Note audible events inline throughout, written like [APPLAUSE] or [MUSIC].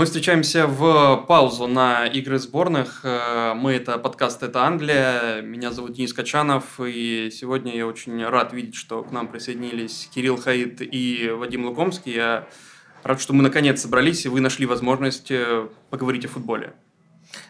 Мы встречаемся в паузу на игры сборных. Э, мы это подкаст «Это Англия». Меня зовут Денис Качанов, и сегодня я очень рад видеть, что к нам присоединились Кирилл Хаид и Вадим Лукомский. Я рад, что мы наконец собрались, и вы нашли возможность э, поговорить о футболе.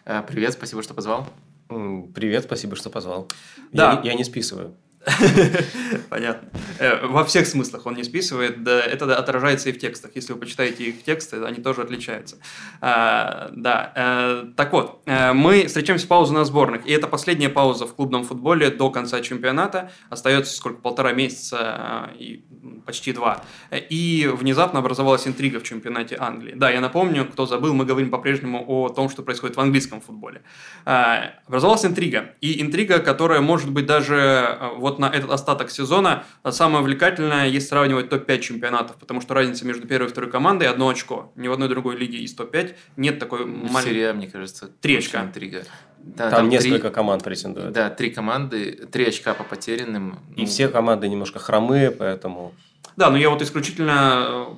Э, привет, спасибо, что позвал. Привет, спасибо, что позвал. Да. Я, я не списываю. [LAUGHS] Понятно. Э, во всех смыслах он не списывает. Да, это отражается и в текстах. Если вы почитаете их тексты, они тоже отличаются. А, да. А, так вот, мы встречаемся в паузу на сборных. И это последняя пауза в клубном футболе до конца чемпионата. Остается сколько? Полтора месяца и почти два. И внезапно образовалась интрига в чемпионате Англии. Да, я напомню, кто забыл, мы говорим по-прежнему о том, что происходит в английском футболе. А, образовалась интрига. И интрига, которая может быть даже вот вот на этот остаток сезона самое увлекательное, если сравнивать топ-5 чемпионатов, потому что разница между первой и второй командой одно очко. Ни в одной другой лиге из топ-5 нет такой маленькой... Серия, мне кажется, три очка. Интрига. Да, там, там несколько три, команд претендуют. Да, три команды, три очка по потерянным. И ну... все команды немножко хромые, поэтому... Да, но я вот исключительно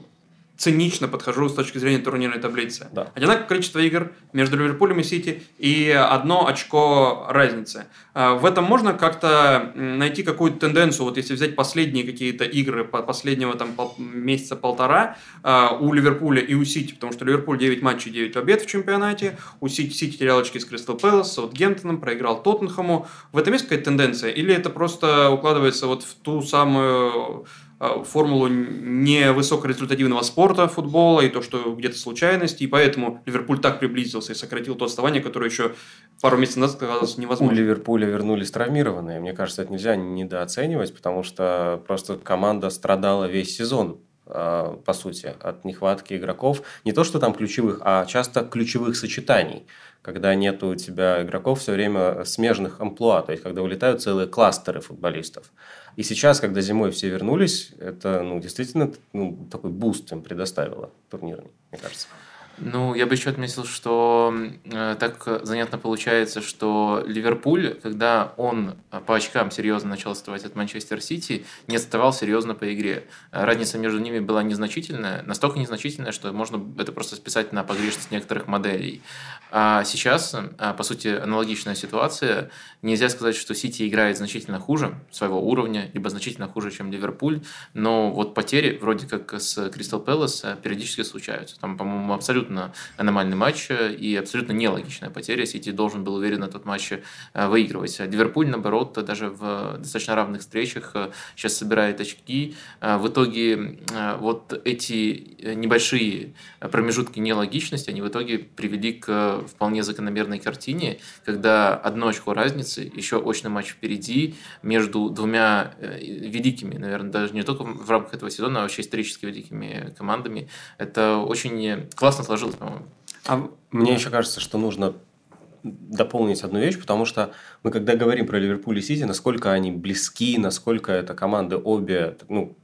цинично подхожу с точки зрения турнирной таблицы. Да. Одинаковое количество игр между Ливерпулем и Сити и одно очко разницы. А, в этом можно как-то найти какую-то тенденцию, вот если взять последние какие-то игры последнего там месяца полтора а, у Ливерпуля и у Сити, потому что Ливерпуль 9 матчей, 9 побед в чемпионате, у Сити, Сити терял очки с Кристал Пэлас, с Саутгемптоном, проиграл Тоттенхэму. В этом есть какая-то тенденция? Или это просто укладывается вот в ту самую формулу невысокорезультативного спорта, футбола, и то, что где-то случайности, и поэтому Ливерпуль так приблизился и сократил то отставание, которое еще пару месяцев назад казалось невозможно. У Ливерпуля вернулись травмированные. Мне кажется, это нельзя недооценивать, потому что просто команда страдала весь сезон э, по сути, от нехватки игроков. Не то, что там ключевых, а часто ключевых сочетаний когда нет у тебя игроков все время смежных амплуа, то есть когда улетают целые кластеры футболистов. И сейчас, когда зимой все вернулись, это ну, действительно ну, такой boost им предоставило турнирный, мне кажется. Ну, я бы еще отметил, что э, так занятно получается, что Ливерпуль, когда он э, по очкам серьезно начал отставать от Манчестер Сити, не отставал серьезно по игре. Разница между ними была незначительная, настолько незначительная, что можно это просто списать на погрешность некоторых моделей. А сейчас, э, по сути, аналогичная ситуация. Нельзя сказать, что Сити играет значительно хуже своего уровня, либо значительно хуже, чем Ливерпуль, но вот потери, вроде как с Кристал Пэлас, э, периодически случаются. Там, по-моему, абсолютно абсолютно аномальный матч э, и абсолютно нелогичная потеря. Сити должен был уверенно тот матч э, выигрывать. Ливерпуль, наоборот, даже в достаточно равных встречах э, сейчас собирает очки. В итоге вот эти небольшие промежутки нелогичности, они в итоге привели к вполне закономерной картине, когда одно очко разницы, еще очный матч впереди между двумя великими, наверное, даже не только в рамках этого сезона, а вообще исторически великими командами. Это очень классно сложилось, по-моему. А мне еще кажется, что нужно дополнить одну вещь, потому что мы когда говорим про Ливерпуль и Сити, насколько они близки, насколько это команды обе, ну,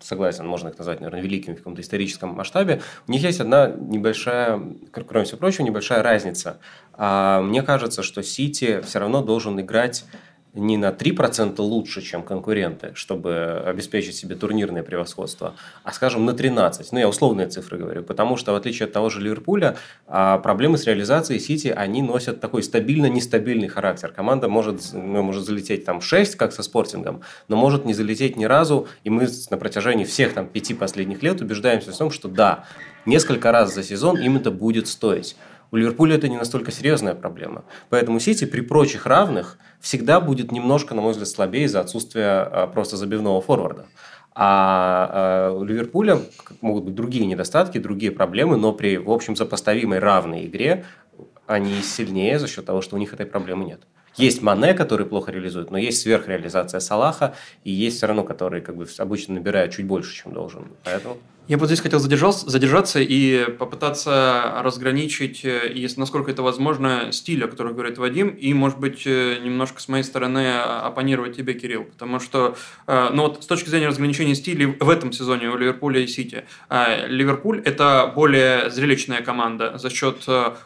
согласен, можно их назвать, наверное, великими в каком-то историческом масштабе, у них есть одна небольшая, кроме всего прочего, небольшая разница. А мне кажется, что Сити все равно должен играть не на 3% лучше, чем конкуренты, чтобы обеспечить себе турнирное превосходство, а, скажем, на 13%. Ну, я условные цифры говорю, потому что, в отличие от того же Ливерпуля, а, проблемы с реализацией Сити, они носят такой стабильно-нестабильный характер. Команда может, ну, может залететь там 6, как со спортингом, но может не залететь ни разу, и мы на протяжении всех там пяти последних лет убеждаемся в том, что да, несколько раз за сезон им это будет стоить. У Ливерпуля это не настолько серьезная проблема. Поэтому Сити при прочих равных всегда будет немножко, на мой взгляд, слабее из-за отсутствия а, просто забивного форварда. А, а у Ливерпуля могут быть другие недостатки, другие проблемы, но при, в общем, сопоставимой равной игре они сильнее за счет того, что у них этой проблемы нет. Есть Мане, который плохо реализует, но есть сверхреализация Салаха, и есть все равно, который как бы обычно набирает чуть больше, чем должен. Поэтому я вот здесь хотел задержаться и попытаться разграничить, э, если насколько это возможно, стиль, о котором говорит Вадим, и, может быть, э, немножко с моей стороны а, оппонировать тебе, Кирилл. Потому что, э, ну вот с точки зрения разграничения стилей в этом сезоне у Ливерпуля и Сити, Ливерпуль – это более зрелищная команда за счет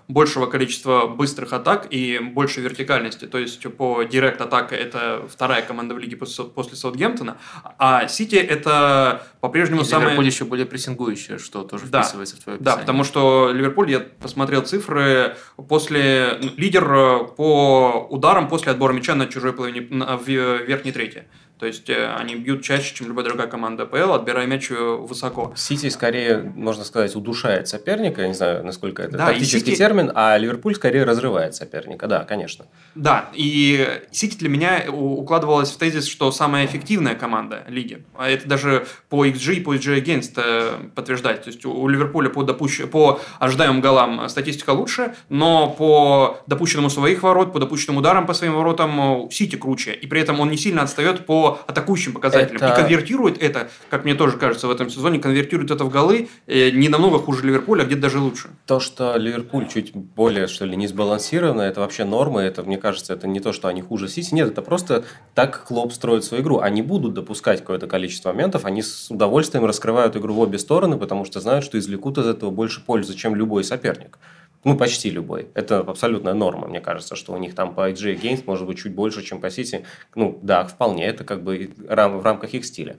большего количества быстрых атак и большей вертикальности. То есть по директ атака это вторая команда в лиге после Саутгемптона, а Сити – это по-прежнему самая... Ливерпуль еще более прессингующая, что тоже да. вписывается в твое описание. Да, потому что Ливерпуль, я посмотрел цифры, после ну, лидер э, по ударам после отбора мяча на чужой половине, в верхней трети. То есть э, они бьют чаще, чем любая другая команда АПЛ, отбирая мяч э, высоко. Сити скорее, можно сказать, удушает соперника, я не знаю, насколько это да, тактический Сити... термин, а Ливерпуль скорее разрывает соперника, да, конечно. Да, и Сити для меня укладывалась в тезис, что самая эффективная команда лиги. А это даже по XG и по XG Against э, подтверждать. То есть у Ливерпуля по, допущ... по ожидаемым голам статистика лучше, но по допущенному своих ворот, по допущенным ударам по своим воротам Сити круче. И при этом он не сильно отстает по атакующим показателям. Это... И конвертирует это, как мне тоже кажется в этом сезоне, конвертирует это в голы э, не намного хуже Ливерпуля, а где-то даже лучше. То, что Ливерпуль чуть более, что ли, не сбалансировано, это вообще норма. Это, мне кажется, это не то, что они хуже Сити. Нет, это просто так Клоп строит свою игру. Они будут допускать какое-то количество моментов. Они с удовольствием раскрывают игру в обе стороны, потому что знают, что извлекут из этого больше пользы, чем любой соперник. Ну, почти любой. Это абсолютная норма, мне кажется, что у них там по XG Games может быть чуть больше, чем по City. Ну, да, вполне, это как бы в рамках их стиля.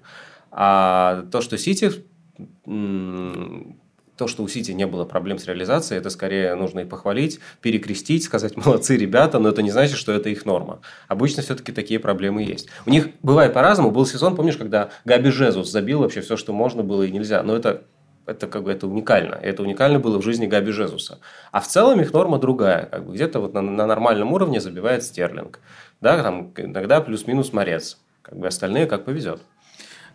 А то, что City то, что у Сити не было проблем с реализацией, это скорее нужно и похвалить, перекрестить, сказать [LAUGHS] молодцы ребята, но это не значит, что это их норма. Обычно все-таки такие проблемы есть. У них бывает по-разному. Был сезон, помнишь, когда Габи Жезус забил вообще все, что можно было и нельзя. Но это это как бы это уникально. Это уникально было в жизни Габи Жезуса. А в целом их норма другая. Как бы где-то вот на, на нормальном уровне забивает Стерлинг. Да, там иногда плюс-минус Морец. Как бы остальные как повезет.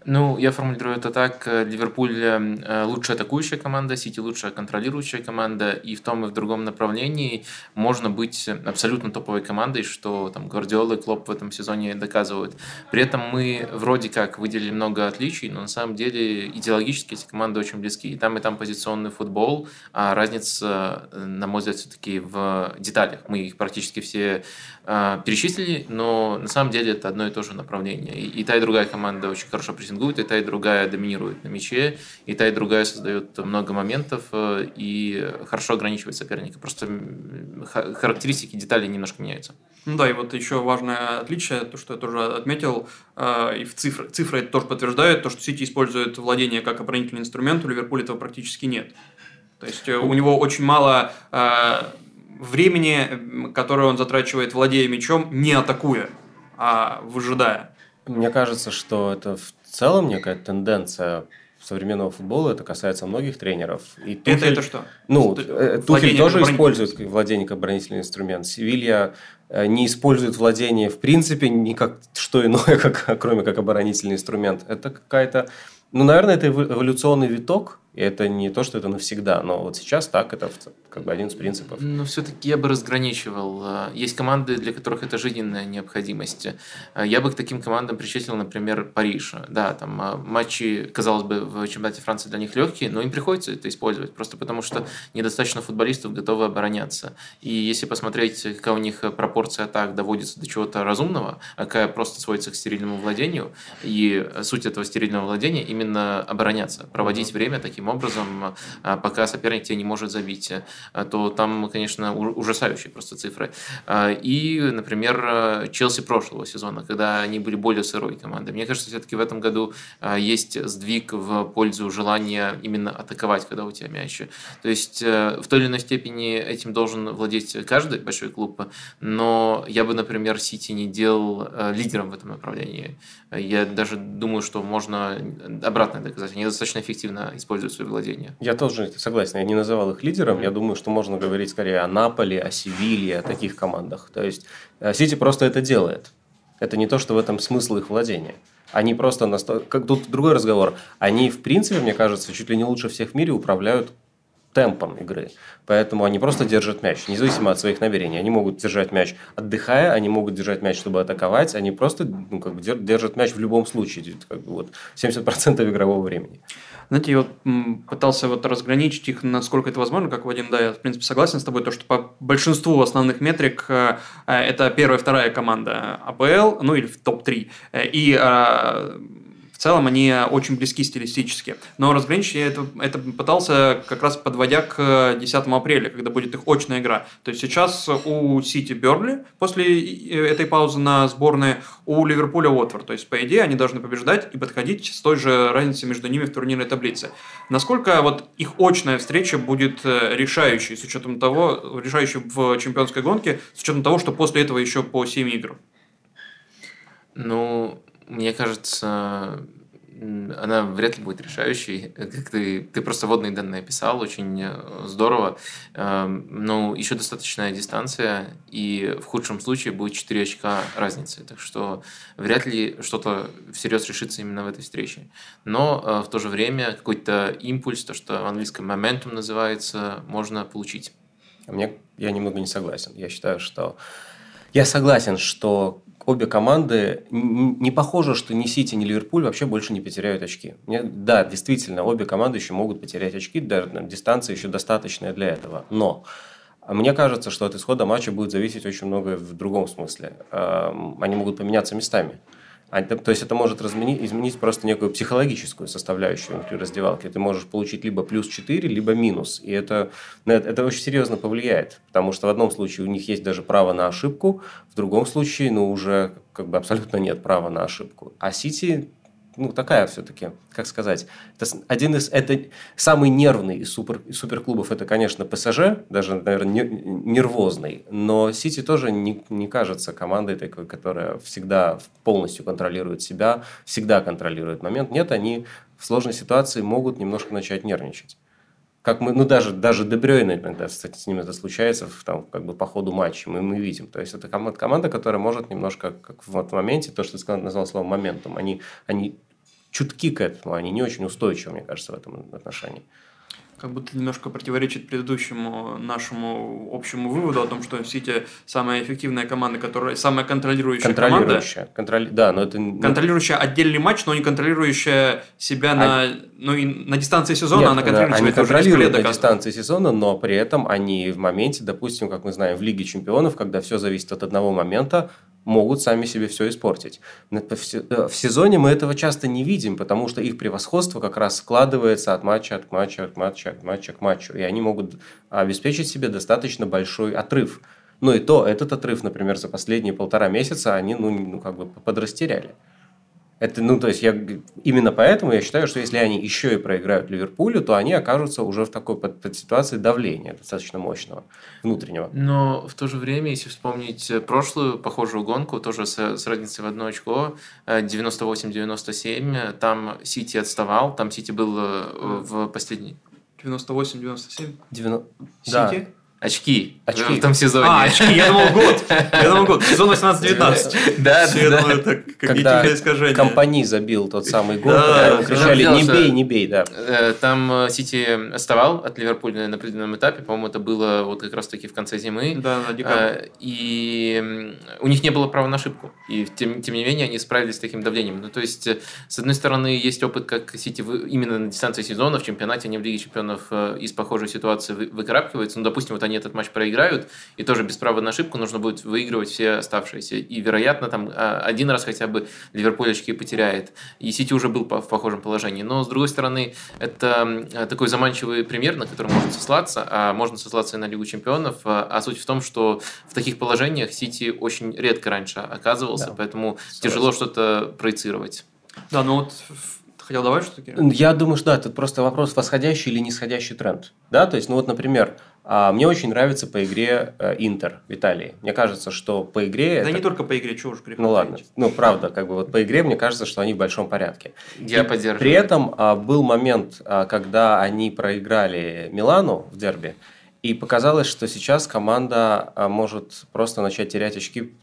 Ну, я формулирую это так. Ливерпуль э, лучшая атакующая команда, Сити лучшая контролирующая команда, и в том и в другом направлении можно быть абсолютно топовой командой, что там Гвардиола и Клоп в этом сезоне доказывают. При этом мы вроде как выделили много отличий, но на самом деле идеологически эти команды очень близки. И там, и там позиционный футбол, а разница, на мой взгляд, все-таки в деталях. Мы их практически все э, перечислили, но на самом деле это одно и то же направление. И, и та, и другая команда очень хорошо прессингует, и та, и другая доминирует на мяче, и та, и другая создает много моментов э, и хорошо ограничивает соперника. Просто характеристики деталей немножко меняются. Ну да, и вот еще важное отличие, то, что я тоже отметил, э, и в цифры, цифры это тоже подтверждают, то, что Сити использует владение как оборонительный инструмент, у Ливерпуля этого практически нет. То есть э, у него очень мало времени, которое он затрачивает, владея мячом, не атакуя, а выжидая. Мне кажется, что это в целом некая тенденция современного футбола, это касается многих тренеров. И Тухель, это, это что? Ну, э, Тухель тоже использует владение как оборонительный инструмент. Севилья э, не использует владение в принципе ни как что иное, [LAUGHS] как, кроме как оборонительный инструмент. Это какая-то... Ну, наверное, это эволюционный виток, и это не то, что это навсегда, но вот сейчас так, это как бы один из принципов. Но все-таки я бы разграничивал. А, есть команды, для которых это жизненная необходимость. А, я бы к таким командам причислил, например, Париж. Да, там а, матчи, казалось бы, в чемпионате Франции для них легкие, но им приходится это использовать, просто потому что недостаточно футболистов готовы обороняться. И если посмотреть, какая у них пропорция атак доводится до чего-то разумного, а какая просто сводится к стерильному владению, и суть этого стерильного владения именно обороняться, проводить mm-hmm. время таким образом, а, пока соперник тебя не может забить, а, то там, конечно, ужасающие просто цифры. А, и, например, Челси прошлого сезона, когда они были более сырой командой. Мне кажется, все-таки в этом году есть сдвиг в пользу желания именно атаковать, когда у тебя мяч. То есть в той или иной степени этим должен владеть каждый большой клуб, но я бы, например, Сити не делал лидером в этом направлении. Я даже думаю, что можно обратно доказать. Они достаточно эффективно используют свое владение. Я тоже согласен. Я не называл их лидером. Я думаю, что можно говорить скорее о Наполе, о Севилье, о таких командах. То есть э, Сити просто это делает. Это не то, что в этом смысл их владения. Они просто настолько... Как тут другой разговор. Они, в принципе, мне кажется, чуть ли не лучше всех в мире управляют темпом игры. Поэтому они просто держат мяч, независимо от своих намерений. Они могут держать мяч отдыхая, они могут держать мяч, чтобы атаковать, они просто ну, как бы держат мяч в любом случае, как бы вот 70% игрового времени. Знаете, я вот пытался вот разграничить их, насколько это возможно, как Вадим, да, я, в принципе, согласен с тобой, то, что по большинству основных метрик э, э, это первая, вторая команда АПЛ, ну или в топ-3. Э, и целом они очень близки стилистически. Но разграничить я это, это пытался как раз подводя к 10 апреля, когда будет их очная игра. То есть сейчас у Сити Берли после этой паузы на сборные, у Ливерпуля Уотфорд. То есть, по идее, они должны побеждать и подходить с той же разницей между ними в турнирной таблице. Насколько вот их очная встреча будет э, решающей, с учетом того, решающей в чемпионской гонке, с учетом того, что после этого еще по 7 игр? Ну, мне кажется, она вряд ли будет решающей. Как ты, ты просто водные данные описал, очень э, здорово. Эм, но еще достаточная дистанция, и в худшем случае будет 4 очка разницы. Так что вряд ли что-то всерьез решится именно в этой встрече. Но э, в то же время какой-то импульс, то, что в английском моментум называется, можно получить. Мне я немного не согласен. Я считаю, что я согласен, что обе команды, не похоже, что ни Сити, ни Ливерпуль вообще больше не потеряют очки. Да, действительно, обе команды еще могут потерять очки, даже дистанция еще достаточная для этого. Но мне кажется, что от исхода матча будет зависеть очень многое в другом смысле. Они могут поменяться местами. А, то есть это может разменить, изменить просто некую психологическую составляющую внутри раздевалки. Ты можешь получить либо плюс 4, либо минус. И это, это очень серьезно повлияет. Потому что в одном случае у них есть даже право на ошибку, в другом случае ну, уже как бы абсолютно нет права на ошибку. А Сити ну, такая все-таки, как сказать, это один из, это самый нервный из, супер, из суперклубов, это, конечно, ПСЖ, даже, наверное, нервозный, но Сити тоже не, не кажется командой такой, которая всегда полностью контролирует себя, всегда контролирует момент. Нет, они в сложной ситуации могут немножко начать нервничать. Как мы, ну даже, даже Дебрёйна иногда, кстати, с ним это случается в, там, как бы по ходу матча, мы, мы видим. То есть это команда, команда, которая может немножко, как в этом моменте, то, что ты сказал, назвал словом моментом, они, они чутки к этому, они не очень устойчивы, мне кажется, в этом отношении как будто немножко противоречит предыдущему нашему общему выводу о том, что Сити самая эффективная команда, которая самая контролирующая, контролирующая команда. Контроли... Да, но это... Контролирующая отдельный матч, но не контролирующая себя а... на, ну, и на дистанции сезона, Нет, она контролирует они контролируют на дистанции сезона, но при этом они в моменте, допустим, как мы знаем, в Лиге Чемпионов, когда все зависит от одного момента, могут сами себе все испортить. В сезоне мы этого часто не видим, потому что их превосходство как раз складывается от матча, от матча, от матча, от матча к матчу. И они могут обеспечить себе достаточно большой отрыв. Но и то, этот отрыв, например, за последние полтора месяца они ну, ну как бы подрастеряли. Это, ну, то есть, я, именно поэтому я считаю, что если они еще и проиграют Ливерпулю, то они окажутся уже в такой под, под ситуации давления достаточно мощного, внутреннего. Но в то же время, если вспомнить прошлую похожую гонку, тоже с, с разницей в одно очко, 98-97, э, там Сити отставал, там Сити был э, в последней... 98-97? 90... Сити? Да. Очки. Очки. В том сезоне. А, очки, я думал год. Я думал год. Сезон 18-19. Да, да. Я думаю, это когнитивное искажение. компании забил тот самый гол, да, когда кричали «не бей, не бей», да. Э, там э, Сити отставал от Ливерпуля на определенном этапе, по-моему, это было вот как раз-таки в конце зимы. Да, на декабре. Э, и у них не было права на ошибку. И тем, тем не менее они справились с таким давлением. Ну, то есть, с одной стороны, есть опыт, как Сити именно на дистанции сезона, в чемпионате, они в Лиге чемпионов из похожей ситуации выкарабкиваются. Ну, допустим, вот они этот матч проиграют, и тоже без права на ошибку нужно будет выигрывать все оставшиеся. И, вероятно, там а, один раз хотя бы Ливерпуль очки потеряет. И Сити уже был в похожем положении. Но, с другой стороны, это такой заманчивый пример, на который можно сослаться, а можно сослаться и на Лигу чемпионов. А, а суть в том, что в таких положениях Сити очень редко раньше оказывался, да. поэтому Согласен. тяжело что-то проецировать. Да, ну вот хотел добавить что-то? Я думаю, что да, это просто вопрос восходящий или нисходящий тренд. Да, то есть, ну вот, например, а, мне очень нравится по игре э, Интер в Италии. Мне кажется, что по игре... Да это... не только по игре, чего уж греха Ну ладно, ну правда, как бы вот по игре мне кажется, что они в большом порядке. Я И поддерживаю. При этом а, был момент, а, когда они проиграли Милану в дерби, и показалось, что сейчас команда может просто начать терять очки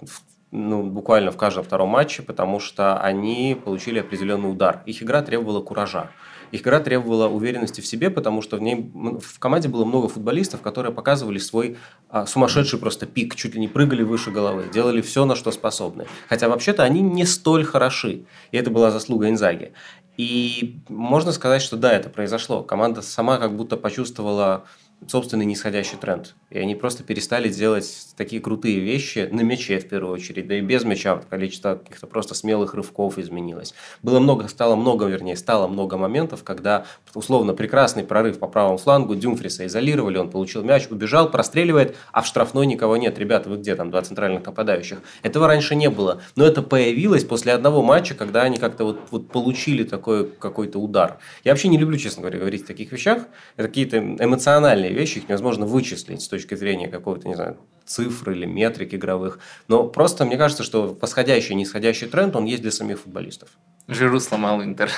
ну, буквально в каждом втором матче, потому что они получили определенный удар. Их игра требовала куража. Их игра требовала уверенности в себе, потому что в ней в команде было много футболистов, которые показывали свой а, сумасшедший просто пик, чуть ли не прыгали выше головы, делали все, на что способны. Хотя вообще-то они не столь хороши, и это была заслуга Инзаги. И можно сказать, что да, это произошло. Команда сама как будто почувствовала собственный нисходящий тренд. И они просто перестали делать такие крутые вещи на мяче в первую очередь, да и без мяча количество каких-то просто смелых рывков изменилось. Было много, стало много, вернее, стало много моментов, когда условно прекрасный прорыв по правому флангу, Дюмфриса изолировали, он получил мяч, убежал, простреливает, а в штрафной никого нет. Ребята, вы где там, два центральных нападающих? Этого раньше не было. Но это появилось после одного матча, когда они как-то вот, вот получили такой какой-то удар. Я вообще не люблю, честно говоря, говорить о таких вещах. Это какие-то эмоциональные вещи, их невозможно вычислить с точки зрения какого-то, не знаю, цифр или метрик игровых. Но просто мне кажется, что восходящий и нисходящий тренд, он есть для самих футболистов. Жиру сломал Интер.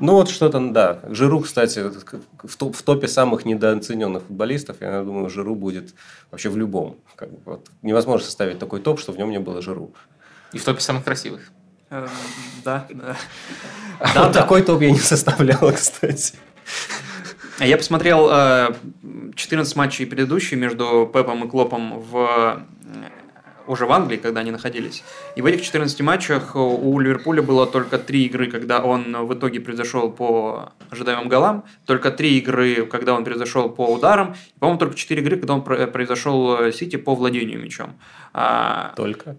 Ну, вот что-то, да. Жиру, кстати, в, топ, в топе самых недооцененных футболистов, я думаю, Жиру будет вообще в любом. Как бы, вот. Невозможно составить такой топ, что в нем не было Жиру. И в топе самых красивых. Эм, да, да. [LAUGHS] Да, такой топ я не составлял, [LAUGHS] кстати. Я посмотрел 14 э, матчей предыдущие между Пепом и Клопом в уже в Англии, когда они находились. И в этих 14 матчах у Ливерпуля было только три игры, когда он в итоге произошел по ожидаемым голам, только три игры, когда он произошел по ударам, и, по-моему, только четыре игры, когда он произошел Сити по владению мячом. А, только?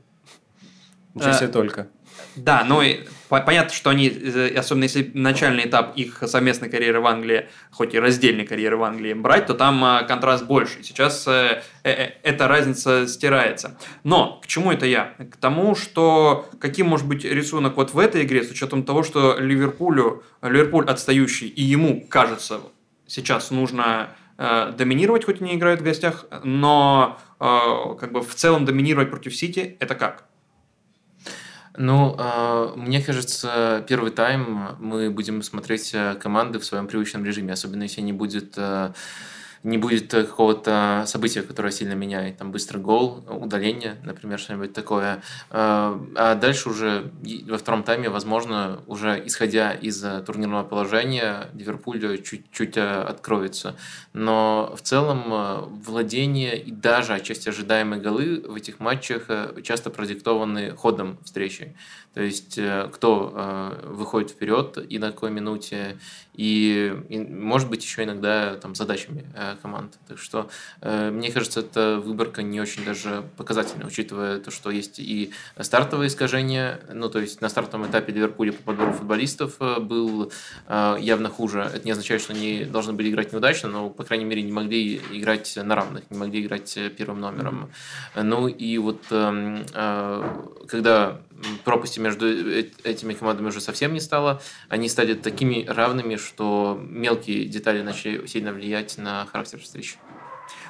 Ничего себе, только. Да, но понятно, что они, э, особенно если начальный этап их совместной карьеры в Англии, хоть и раздельной карьеры в Англии брать, то там э, контраст больше. Сейчас э, эта разница стирается. Но к чему это я? К тому, что каким может быть рисунок вот в этой игре, с учетом того, что Ливерпулю, Ливерпуль отстающий, и ему кажется, сейчас нужно доминировать, хоть они играют в гостях, но как бы в целом доминировать против Сити, это как? Ну, э, мне кажется, первый тайм мы будем смотреть э, команды в своем привычном режиме, особенно если не будет э, не будет какого-то события, которое сильно меняет, там быстрый гол, удаление, например, что-нибудь такое. А дальше уже во втором тайме, возможно, уже исходя из турнирного положения, Ливерпуль чуть-чуть откроется. Но в целом владение и даже отчасти ожидаемые голы в этих матчах часто продиктованы ходом встречи. То есть э, кто э, выходит вперед и на какой минуте, и, и может быть еще иногда там задачами э, команд. Так что мне кажется, эта выборка не очень даже показательная, учитывая то, что есть и стартовые искажения. Ну, то есть на стартовом этапе Ливерпуля по подбору футболистов был явно хуже. Это не означает, что они должны были играть неудачно, но, по крайней мере, не могли играть на равных, не могли играть первым номером. Ну и вот эм, когда пропасти между э, этими командами уже совсем не стало. Они стали такими равными, что мелкие детали начали сильно влиять на характер встречи.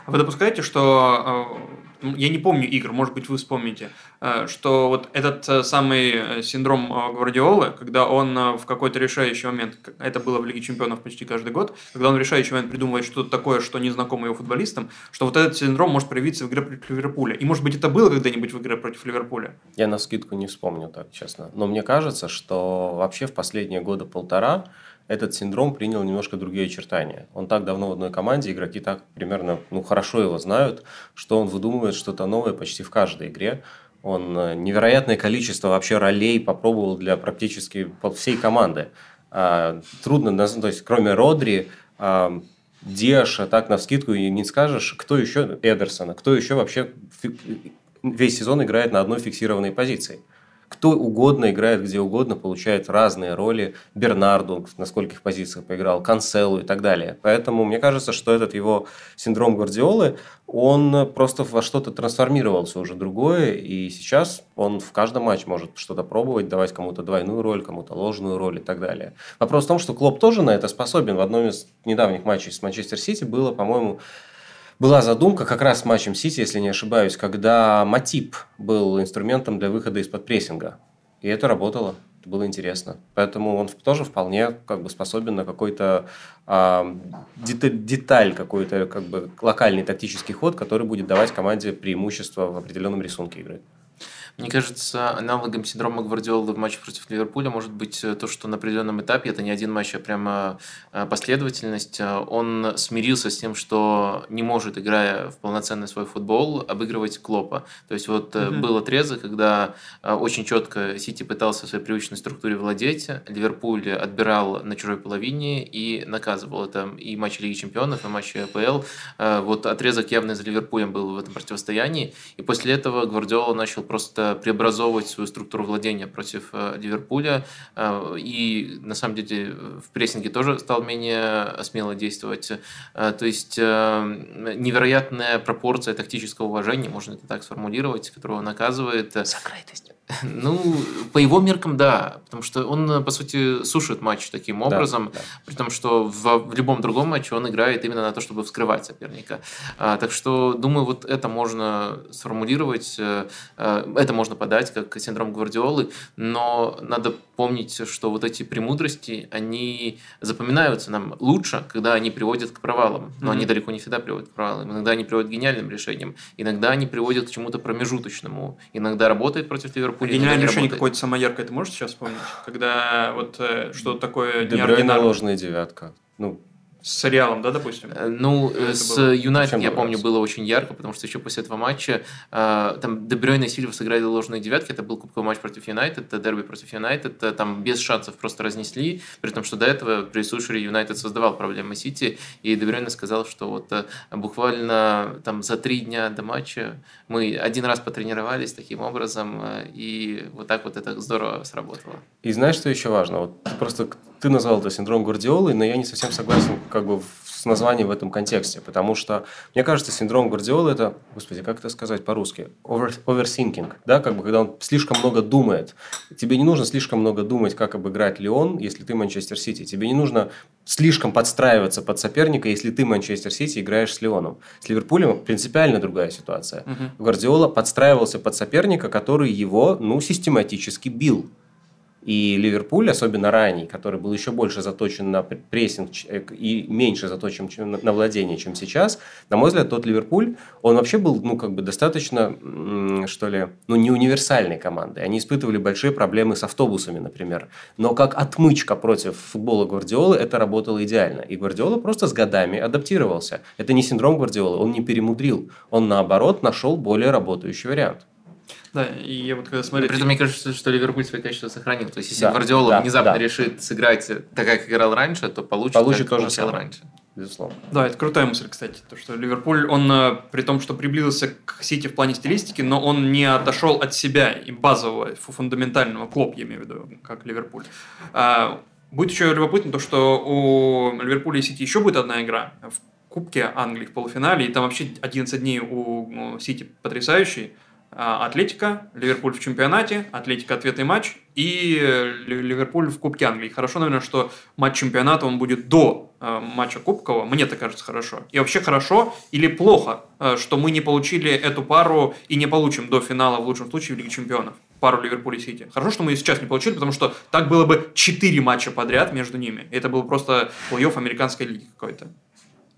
Вы допускаете, что э, я не помню игр, может быть, вы вспомните, э, что вот этот э, самый синдром Гвардиолы, когда он в какой-то решающий момент, это было в Лиге Чемпионов почти каждый год, когда он в решающий момент придумывает что-то такое, что не знакомо его футболистам, что вот этот синдром может проявиться в игре против Ливерпуля. И, может быть, это было когда-нибудь в игре против Ливерпуля? Я на скидку не вспомню так, честно. Но мне кажется, что вообще в последние года полтора этот синдром принял немножко другие очертания. Он так давно в одной команде, игроки так примерно ну, хорошо его знают, что он выдумывает что-то новое почти в каждой игре. Он э, невероятное количество вообще ролей попробовал для практически всей команды. А, трудно, то есть кроме Родри, а, Диаша, так на вскидку и не скажешь, кто еще, Эдерсона, кто еще вообще весь сезон играет на одной фиксированной позиции кто угодно играет где угодно, получает разные роли. Бернарду, на скольких позициях поиграл, Канцелу и так далее. Поэтому мне кажется, что этот его синдром Гвардиолы, он просто во что-то трансформировался уже другое, и сейчас он в каждом матче может что-то пробовать, давать кому-то двойную роль, кому-то ложную роль и так далее. Вопрос в том, что Клоп тоже на это способен. В одном из недавних матчей с Манчестер Сити было, по-моему, была задумка как раз с матчем Сити, если не ошибаюсь, когда Матип был инструментом для выхода из-под прессинга. И это работало. Это было интересно. Поэтому он тоже вполне как бы способен на какой-то э, деталь, деталь какой-то как бы локальный тактический ход, который будет давать команде преимущество в определенном рисунке игры. Мне кажется, аналогом синдрома Гвардиолы в матче против Ливерпуля может быть то, что на определенном этапе, это не один матч, а прямо последовательность, он смирился с тем, что не может, играя в полноценный свой футбол, обыгрывать Клопа. То есть вот mm-hmm. был отрезок, когда очень четко Сити пытался в своей привычной структуре владеть, Ливерпуль отбирал на чужой половине и наказывал. Это и матчи Лиги Чемпионов, и матчи АПЛ. Вот отрезок явно за Ливерпулем был в этом противостоянии. И после этого Гвардиола начал просто преобразовывать свою структуру владения против э, Ливерпуля. Э, и на самом деле в прессинге тоже стал менее смело действовать. Э, то есть невероятная пропорция тактического уважения, можно это так сформулировать, которого он оказывает. Закрытость. Ну, по его меркам, да. Потому что он, по сути, сушит матч таким образом. Да, да. При том, что в, в любом другом матче он играет именно на то, чтобы вскрывать соперника. А, так что, думаю, вот это можно сформулировать, э, э, это можно подать как синдром Гвардиолы. Но надо помнить, что вот эти премудрости, они запоминаются нам лучше, когда они приводят к провалам. Но mm-hmm. они далеко не всегда приводят к провалам. Иногда они приводят к гениальным решениям. Иногда они приводят к чему-то промежуточному. Иногда работает против Ливерпуля Ливерпуле. Гениальное решение какое-то самое яркое, ты можешь сейчас вспомнить? Когда вот э, что-то такое неординарное. ложная девятка. Ну, с Реалом, да, допустим? Э, ну, это с Юнайтед, я помню, было очень ярко, потому что еще после этого матча э, там Дебрёйн и Сильва сыграли ложные девятки, это был кубковый матч против Юнайтед, это дерби против Юнайтед, там без шансов просто разнесли, при том, что до этого при Сушере Юнайтед создавал проблемы Сити, и Дебрёйн сказал, что вот э, буквально там за три дня до матча мы один раз потренировались таким образом, и вот так вот это здорово сработало. И знаешь, что еще важно? Вот просто ты назвал это синдром Гвардиолы, но я не совсем согласен как бы с названием в этом контексте, потому что, мне кажется, синдром Гвардиолы это, господи, как это сказать по-русски, Over, overthinking, да, как бы когда он слишком много думает. Тебе не нужно слишком много думать, как обыграть Леон, если ты Манчестер Сити. Тебе не нужно слишком подстраиваться под соперника, если ты Манчестер Сити играешь с Леоном. С Ливерпулем принципиально другая ситуация. Угу. Гвардиола подстраивался под соперника, который его, ну, систематически бил. И Ливерпуль, особенно ранний, который был еще больше заточен на прессинг э, и меньше заточен на владение, чем сейчас, на мой взгляд, тот Ливерпуль, он вообще был, ну, как бы достаточно, что ли, ну, не универсальной командой. Они испытывали большие проблемы с автобусами, например. Но как отмычка против футбола Гвардиолы это работало идеально. И Гвардиола просто с годами адаптировался. Это не синдром Гвардиолы, он не перемудрил. Он, наоборот, нашел более работающий вариант. Да, и я вот когда смотрю... При этом мне кажется, что Ливерпуль свои качества сохранил. То есть, если да, Гвардиола да, внезапно да. решит сыграть так, как играл раньше, то получит, получит как то же раньше. Безусловно. Да, это крутая мысль, кстати, то, что Ливерпуль, он э, при том, что приблизился к Сити в плане стилистики, но он не отошел от себя и базового, фундаментального, Клоп, я имею в виду, как Ливерпуль. А, будет еще любопытно то, что у Ливерпуля и Сити еще будет одна игра в Кубке Англии в полуфинале, и там вообще 11 дней у Сити потрясающий. А, Атлетика, Ливерпуль в чемпионате, Атлетика ответный матч и Ливерпуль в Кубке Англии. Хорошо, наверное, что матч чемпионата он будет до э, матча Кубкового. Мне это кажется хорошо. И вообще хорошо или плохо, э, что мы не получили эту пару и не получим до финала в лучшем случае в Лиге чемпионов. Пару Ливерпуль и Сити. Хорошо, что мы ее сейчас не получили, потому что так было бы 4 матча подряд между ними. Это был просто плей-офф американской лиги какой-то.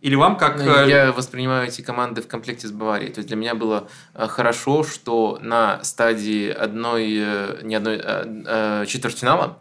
Или вам как... Ну, э, я воспринимаю эти команды в комплекте с Баварией. То есть для меня было э, хорошо, что на стадии одной, э, не одной, а четвертьфинала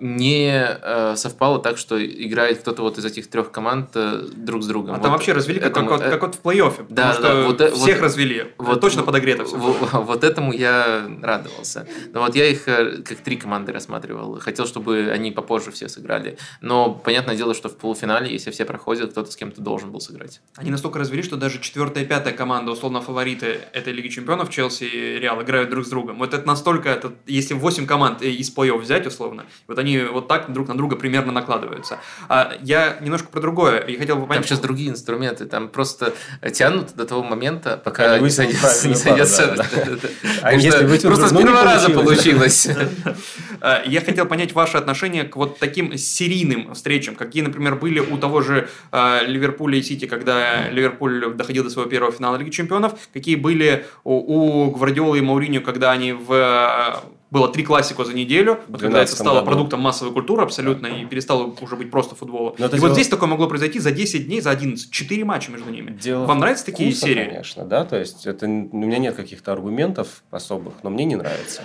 не совпало так, что играет кто-то вот из этих трех команд друг с другом. А вот там вообще развели как, этому, как, как вот в плей-оффе. Да, что да, вот, всех вот, развели. Вот, точно подогрето все. Вот, вот этому я радовался. Но вот я их как три команды рассматривал. Хотел, чтобы они попозже все сыграли. Но понятное дело, что в полуфинале, если все проходят, кто-то с кем-то должен был сыграть. Они настолько развели, что даже четвертая и пятая команда, условно фавориты этой Лиги Чемпионов, Челси и Реал, играют друг с другом. Вот это настолько, это, если 8 команд из плей-офф взять, условно, вот они вот так друг на друга примерно накладываются. А я немножко про другое. Я хотел бы понять... Там сейчас другие инструменты, там просто тянут до того момента, пока не садятся. Не садятся. А просто с первого раза получилось. [LAUGHS] А, я хотел понять ваше отношение к вот таким серийным встречам, какие, например, были у того же а, Ливерпуля и Сити, когда Ливерпуль доходил до своего первого финала Лиги Чемпионов, какие были у, Гвардиолы и Мауриню, когда они в было три классику за неделю, вот когда это стало году. продуктом массовой культуры абсолютно и перестало уже быть просто футболом. И дело... вот здесь такое могло произойти за 10 дней, за 11, 4 матча между ними. Дело Вам нравятся такие вкуса, серии? конечно, да, то есть это, у меня нет каких-то аргументов особых, но мне не нравится.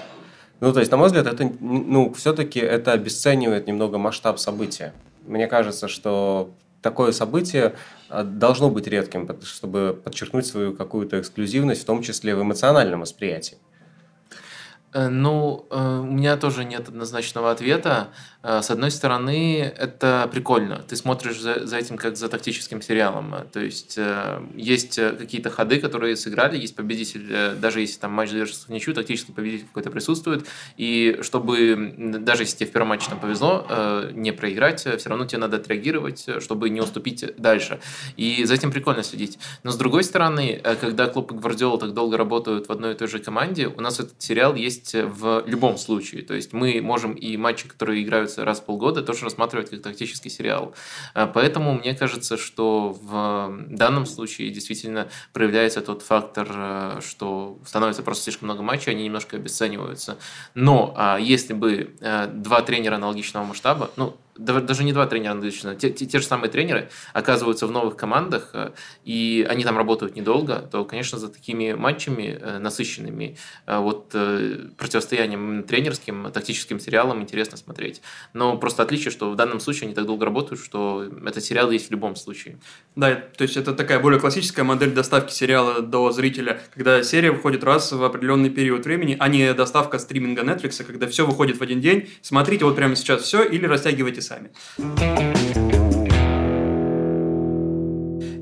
Ну, то есть, на мой взгляд, это, ну, все-таки это обесценивает немного масштаб события. Мне кажется, что такое событие а, должно быть редким, чтобы подчеркнуть свою какую-то эксклюзивность, в том числе в эмоциональном восприятии. Э, ну, э, у меня тоже нет однозначного ответа. Э, с одной стороны, это прикольно. Ты смотришь за, за этим как за тактическим сериалом. То есть есть какие-то ходы, которые сыграли, есть победитель, даже если там матч завершился в ничью, тактический победитель какой-то присутствует. И чтобы, даже если тебе в первом матче там повезло не проиграть, все равно тебе надо отреагировать, чтобы не уступить дальше. И за этим прикольно следить. Но с другой стороны, когда Клоп и Гвардиола так долго работают в одной и той же команде, у нас этот сериал есть в любом случае. То есть мы можем и матчи, которые играются раз в полгода, тоже рассматривать как тактический сериал. А, поэтому мне кажется, что в данном случае действительно проявляется тот фактор, э, что становится просто слишком много матчей, они немножко обесцениваются. Но а если бы э, два тренера аналогичного масштаба, ну, даже не два тренера аналогично, те, те, те же самые тренеры оказываются в новых командах, э, и они там работают недолго, то, конечно, за такими матчами э, насыщенными, э, вот противостоянием тренерским, тактическим сериалом интересно смотреть. Но просто отличие, что в данном случае они так долго работают, что этот сериал есть в любом случае. Да, то есть это такая более классическая модель доставки сериала до зрителя, когда серия выходит раз в определенный период времени, а не доставка стриминга Netflix, когда все выходит в один день. Смотрите вот прямо сейчас все или растягивайте сами.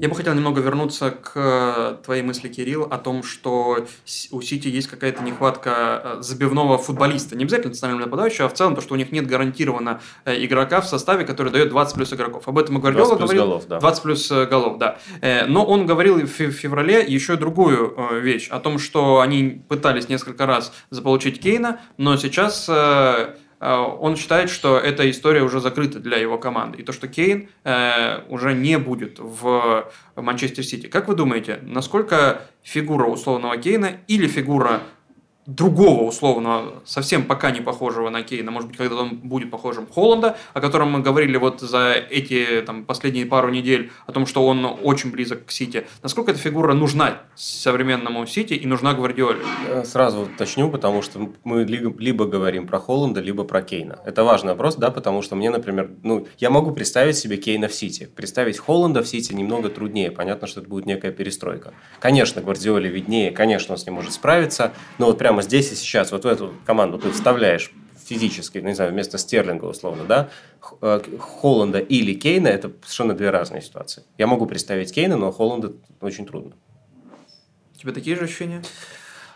Я бы хотел немного вернуться к э, твоей мысли, Кирилл, о том, что у Сити есть какая-то нехватка э, забивного футболиста. Не обязательно национального нападающего, а в целом то, что у них нет гарантированно э, игрока в составе, который дает 20 плюс игроков. Об этом и Гвардиола говорил. Голов, да. 20 плюс голов, да. Но он говорил в феврале еще другую вещь, о том, что они пытались несколько раз заполучить Кейна, но сейчас он считает, что эта история уже закрыта для его команды. И то, что Кейн э, уже не будет в Манчестер Сити. Как вы думаете, насколько фигура условного Кейна или фигура другого условно, совсем пока не похожего на Кейна, может быть, когда он будет похожим Холланда, о котором мы говорили вот за эти там, последние пару недель, о том, что он очень близок к Сити. Насколько эта фигура нужна современному Сити и нужна Гвардиоле? Сразу уточню, потому что мы либо говорим про Холланда, либо про Кейна. Это важный вопрос, да, потому что мне, например, ну, я могу представить себе Кейна в Сити. Представить Холланда в Сити немного труднее. Понятно, что это будет некая перестройка. Конечно, Гвардиоле виднее, конечно, он с ним может справиться, но вот прямо здесь и сейчас, вот в эту команду ты вставляешь физически, не знаю, вместо Стерлинга условно, да, э, Холланда или Кейна, это совершенно две разные ситуации. Я могу представить Кейна, но Холланда очень трудно. У тебя такие же ощущения?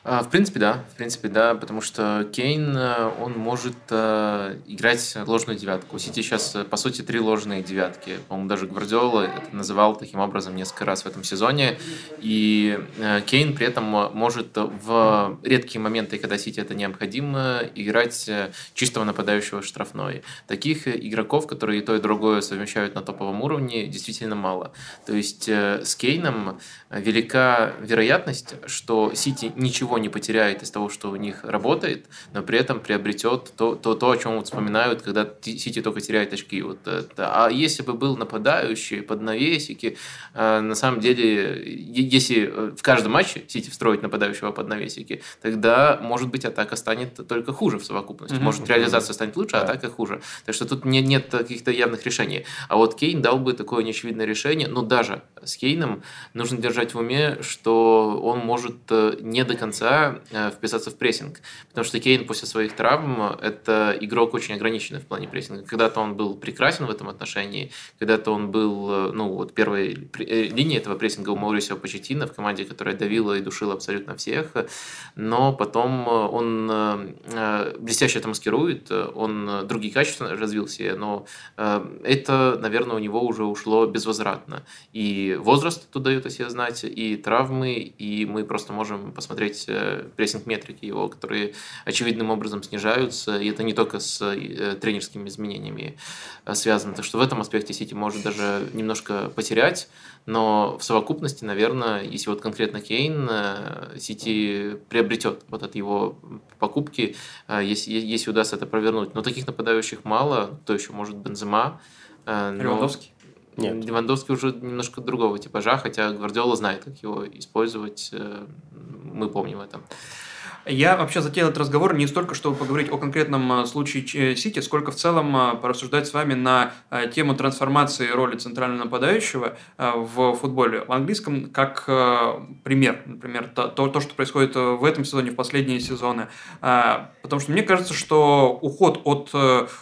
А, в принципе, да. В принципе, да, потому что Кейн, э, он может э, играть ложную девятку. У Сити сейчас, э, по сути, три ложные девятки. По-моему, даже Гвардиола это называл таким образом несколько раз в этом сезоне. И Кейн при этом может в редкие моменты, когда Сити это необходимо, играть чистого нападающего штрафной. Таких игроков, которые и то, и другое совмещают на топовом уровне, действительно мало. То есть с Кейном велика вероятность, что Сити ничего не потеряет из того, что у них работает, но при этом приобретет то, то, то о чем вот вспоминают, когда Сити только теряет очки. Вот это. А если бы был нападающий под навесики, э, на самом деле, если э, в каждом матче Сити встроить нападающего под навесики, тогда, может быть, атака станет только хуже в совокупности. Mm-hmm. Может, реализация станет лучше, а атака хуже. Так что тут нет, нет каких-то явных решений. А вот Кейн дал бы такое неочевидное решение, но даже с Кейном нужно держать держать в уме, что он может э, не до конца э, вписаться в прессинг. Потому что Кейн после своих травм – это игрок очень ограниченный в плане прессинга. Когда-то он был прекрасен в этом отношении, когда-то он был, э, ну, вот первой линии этого прессинга у Маурисио Почетина в команде, которая давила и душила абсолютно всех. Но потом он блестяще это маскирует, он другие качества развил себе, но это, наверное, у него уже ушло безвозвратно. И возраст тут дает о себе знать, и травмы, и мы просто можем посмотреть э, прессинг-метрики его, которые очевидным образом снижаются, и это не только с э, тренерскими изменениями связано. Так что в этом аспекте Сити может даже немножко потерять, но в совокупности, наверное, если вот конкретно Кейн, Сити приобретет вот от его покупки, если, если удастся это провернуть. Но таких нападающих мало, то еще может Бензема. Но... Левандовский? Нет. Левандовский уже немножко другого типажа, хотя Гвардиола знает, как его использовать. Э, мы помним это. Я вообще затеял этот разговор не столько, чтобы поговорить о конкретном э, случае э, Сити, сколько в целом э, порассуждать с вами на тему трансформации роли центрального нападающего в футболе. В английском как пример, например, то, то, что происходит в этом сезоне, в последние сезоны. Потому что мне кажется, что уход от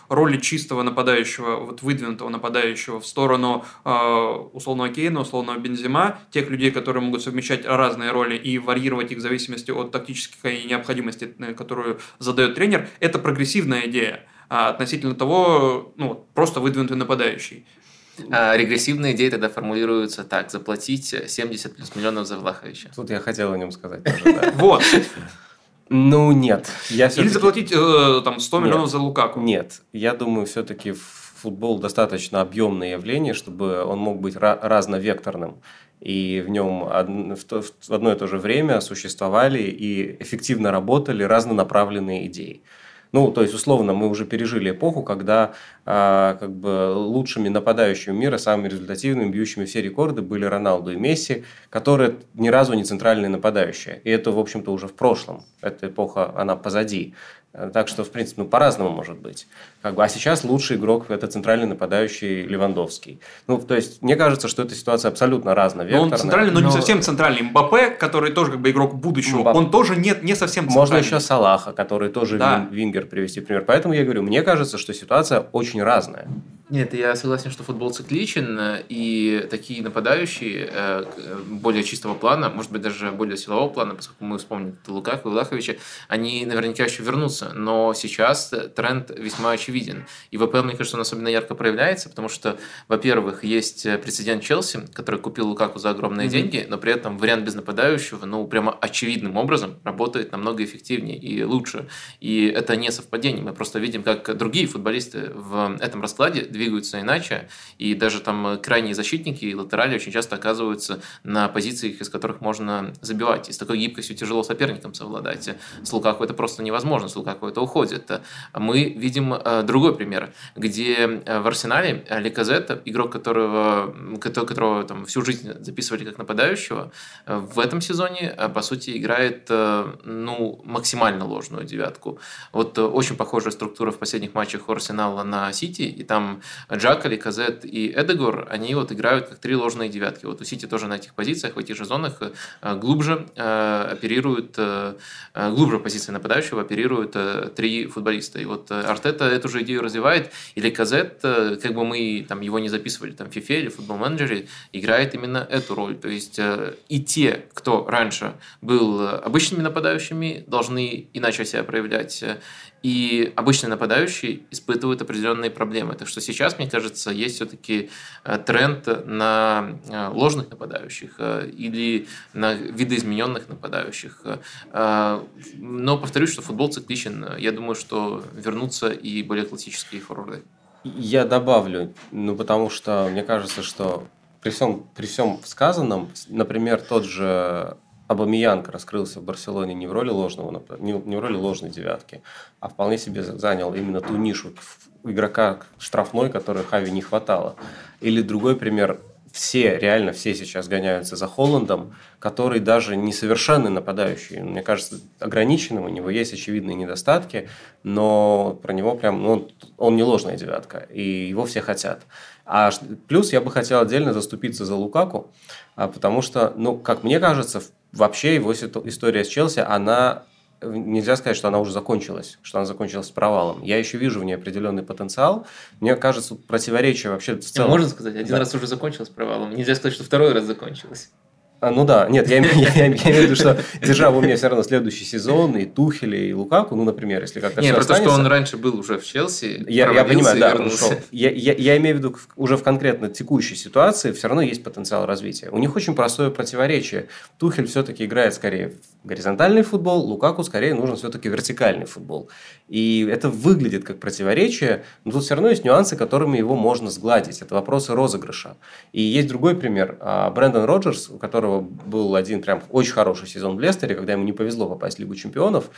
роли чистого нападающего, вот выдвинутого нападающего в сторону условного Кейна, условного Бензима, тех людей, которые могут совмещать разные роли и варьировать их в зависимости от тактических и необходимости, э, которую задает тренер, это прогрессивная идея а относительно того, ну, просто выдвинутый нападающий. А регрессивные идеи тогда формулируются так. Заплатить 70 плюс миллионов за Влаховича. Тут я хотел о нем сказать тоже, [LAUGHS] Вот. Ну, нет. Я Или заплатить э, там 100 миллионов за Лукаку. Нет. Я думаю, все-таки футбол достаточно объемное явление, чтобы он мог быть разновекторным и в нем в одно и то же время существовали и эффективно работали разнонаправленные идеи. Ну, то есть, условно, мы уже пережили эпоху, когда а, как бы лучшими нападающими мира, самыми результативными, бьющими все рекорды были Роналду и Месси, которые ни разу не центральные нападающие. И это, в общем-то, уже в прошлом. Эта эпоха, она позади. Так что, в принципе, ну, по-разному может быть. Как бы, а сейчас лучший игрок – это центральный нападающий Левандовский. Ну, то есть, мне кажется, что эта ситуация абсолютно разная. Но он центральный, но, но не совсем центральный. Мбаппе, который тоже как бы игрок будущего, Мбап... он тоже нет, не совсем центральный. Можно еще Салаха, который тоже да. вингер привести пример. Поэтому я говорю, мне кажется, что ситуация очень разная. Нет, я согласен, что футбол цикличен, и такие нападающие э, более чистого плана, может быть, даже более силового плана, поскольку мы вспомним Лукаку и Влаховича, они наверняка еще вернутся. Но сейчас тренд весьма очевиден. И ВПЛ, мне кажется, он особенно ярко проявляется, потому что, во-первых, есть прецедент Челси, который купил Лукаку за огромные mm-hmm. деньги, но при этом вариант без нападающего, ну, прямо очевидным образом работает намного эффективнее и лучше. И это не совпадение. Мы просто видим, как другие футболисты в этом раскладе двигаются иначе, и даже там крайние защитники и латерали очень часто оказываются на позициях, из которых можно забивать. И с такой гибкостью тяжело соперникам совладать. С Лукаку это просто невозможно, с Лукаку это уходит. Мы видим э, другой пример, где э, в Арсенале Ликазет, игрок, которого, которого там, всю жизнь записывали как нападающего, э, в этом сезоне, по сути, играет ну, максимально ложную девятку. Вот очень похожая структура в последних матчах у Арсенала на Сити, и там Джакали, Казет и Эдегор, они вот играют как три ложные девятки. Вот у Сити тоже на этих позициях, в этих же зонах э, глубже э, оперируют, э, глубже позиции нападающего оперируют три футболиста. И вот Артета эту же идею развивает, или Казет, как бы мы там его не записывали там в FIFA или футбол менеджере, играет именно эту роль. То есть и те, кто раньше был обычными нападающими, должны иначе себя проявлять. И обычные нападающие испытывают определенные проблемы. Так что сейчас, мне кажется, есть все-таки э, тренд на э, ложных нападающих э, или на видоизмененных нападающих. Но повторюсь, что футбол цикличен. Я думаю, что вернутся и более классические форварды. Я добавлю, ну потому что мне кажется, что при всем, при всем сказанном, например, тот же Абамиянг раскрылся в Барселоне не в роли ложного, не в роли ложной девятки, а вполне себе занял именно ту нишу игрока штрафной, которой Хави не хватало. Или другой пример, все, реально все сейчас гоняются за Холландом, который даже несовершенный нападающий. Мне кажется, ограниченным, у него есть очевидные недостатки, но про него прям, ну, он не ложная девятка, и его все хотят. А плюс я бы хотел отдельно заступиться за Лукаку, а, потому что, ну, как мне кажется, вообще его история с Челси, она нельзя сказать, что она уже закончилась, что она закончилась с провалом. Я еще вижу в ней определенный потенциал. Мне кажется, противоречие вообще в целом... Можно сказать, один да. раз уже закончилась с провалом. Нельзя сказать, что второй раз закончилась. А, ну да, нет, я, я, [LAUGHS] я, я имею в виду, что держа в уме все равно следующий сезон, и Тухеля, и Лукаку, ну, например, если как-то Нет, просто что он раньше был уже в Челси, Я, я понимаю, да, он ушел. Я, я, я имею в виду, уже в конкретно текущей ситуации все равно есть потенциал развития. У них очень простое противоречие. Тухель все-таки играет скорее в горизонтальный футбол, Лукаку скорее нужен все-таки вертикальный футбол. И это выглядит как противоречие, но тут все равно есть нюансы, которыми его можно сгладить. Это вопросы розыгрыша. И есть другой пример. А, Брэндон Роджерс, у которого был один прям очень хороший сезон в Лестере, когда ему не повезло попасть в Лигу чемпионов,